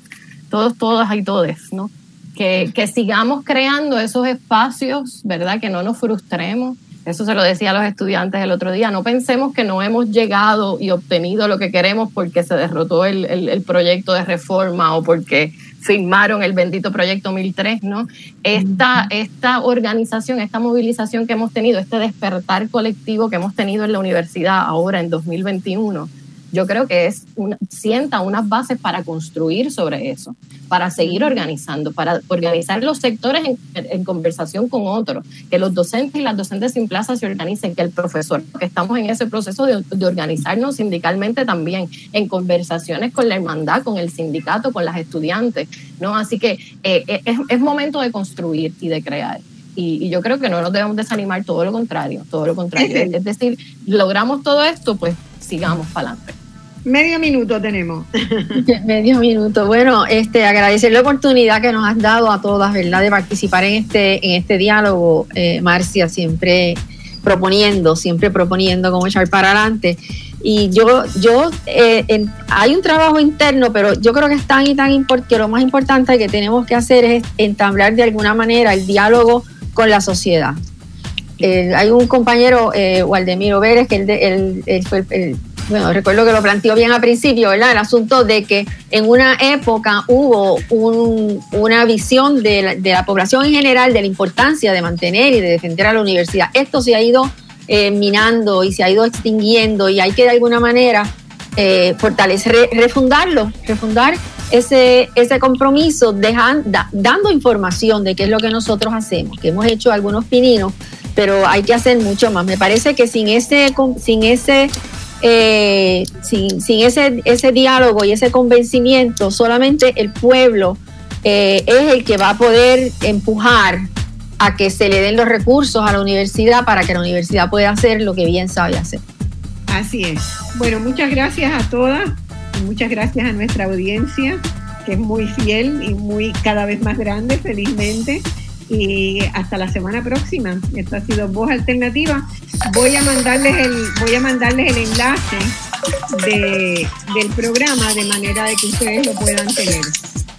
todos, todas y todes, ¿no? Que, que sigamos creando esos espacios, ¿verdad? Que no nos frustremos, eso se lo decía a los estudiantes el otro día. No pensemos que no hemos llegado y obtenido lo que queremos porque se derrotó el, el, el proyecto de reforma o porque firmaron el bendito proyecto 1003, ¿no? Esta, esta organización, esta movilización que hemos tenido, este despertar colectivo que hemos tenido en la universidad ahora en 2021, yo creo que es una, sienta unas bases para construir sobre eso, para seguir organizando, para organizar los sectores en, en, conversación con otros, que los docentes y las docentes sin plaza se organicen, que el profesor, que estamos en ese proceso de, de organizarnos sindicalmente también, en conversaciones con la hermandad, con el sindicato, con las estudiantes, ¿no? Así que eh, es, es momento de construir y de crear. Y, y, yo creo que no nos debemos desanimar, todo lo contrario, todo lo contrario. Es decir, logramos todo esto, pues sigamos para adelante. Medio minuto tenemos. Medio minuto. Bueno, este, agradecer la oportunidad que nos has dado a todas, ¿verdad?, de participar en este, en este diálogo, eh, Marcia, siempre proponiendo, siempre proponiendo cómo echar para adelante. Y yo, yo eh, en, hay un trabajo interno, pero yo creo que es tan y tan importante, que lo más importante que tenemos que hacer es entablar de alguna manera el diálogo con la sociedad. Eh, hay un compañero, eh, Waldemiro Vélez, que él, él, él fue el, bueno, recuerdo que lo planteó bien al principio, ¿verdad? El asunto de que en una época hubo un, una visión de la, de la, población en general de la importancia de mantener y de defender a la universidad. Esto se ha ido eh, minando y se ha ido extinguiendo y hay que de alguna manera eh, fortalecer, re, refundarlo, refundar ese, ese compromiso, dejan, da, dando información de qué es lo que nosotros hacemos, que hemos hecho algunos pininos, pero hay que hacer mucho más. Me parece que sin ese, sin ese eh, sin, sin ese, ese, diálogo y ese convencimiento, solamente el pueblo eh, es el que va a poder empujar a que se le den los recursos a la universidad para que la universidad pueda hacer lo que bien sabe hacer. Así es. Bueno, muchas gracias a todas muchas gracias a nuestra audiencia, que es muy fiel y muy cada vez más grande, felizmente y hasta la semana próxima. Esto ha sido Voz Alternativa. Voy a mandarles el, voy a mandarles el enlace de, del programa de manera de que ustedes lo puedan tener.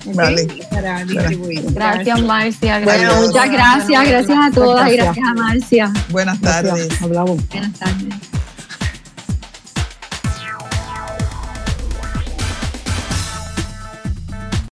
¿okay? Vale. Para distribuir. Gracias, Marcia. Gracias. Bueno, muchas gracias. Gracias a todas y gracias a Marcia. Buenas tardes. Gracias. Hablamos. Buenas tardes.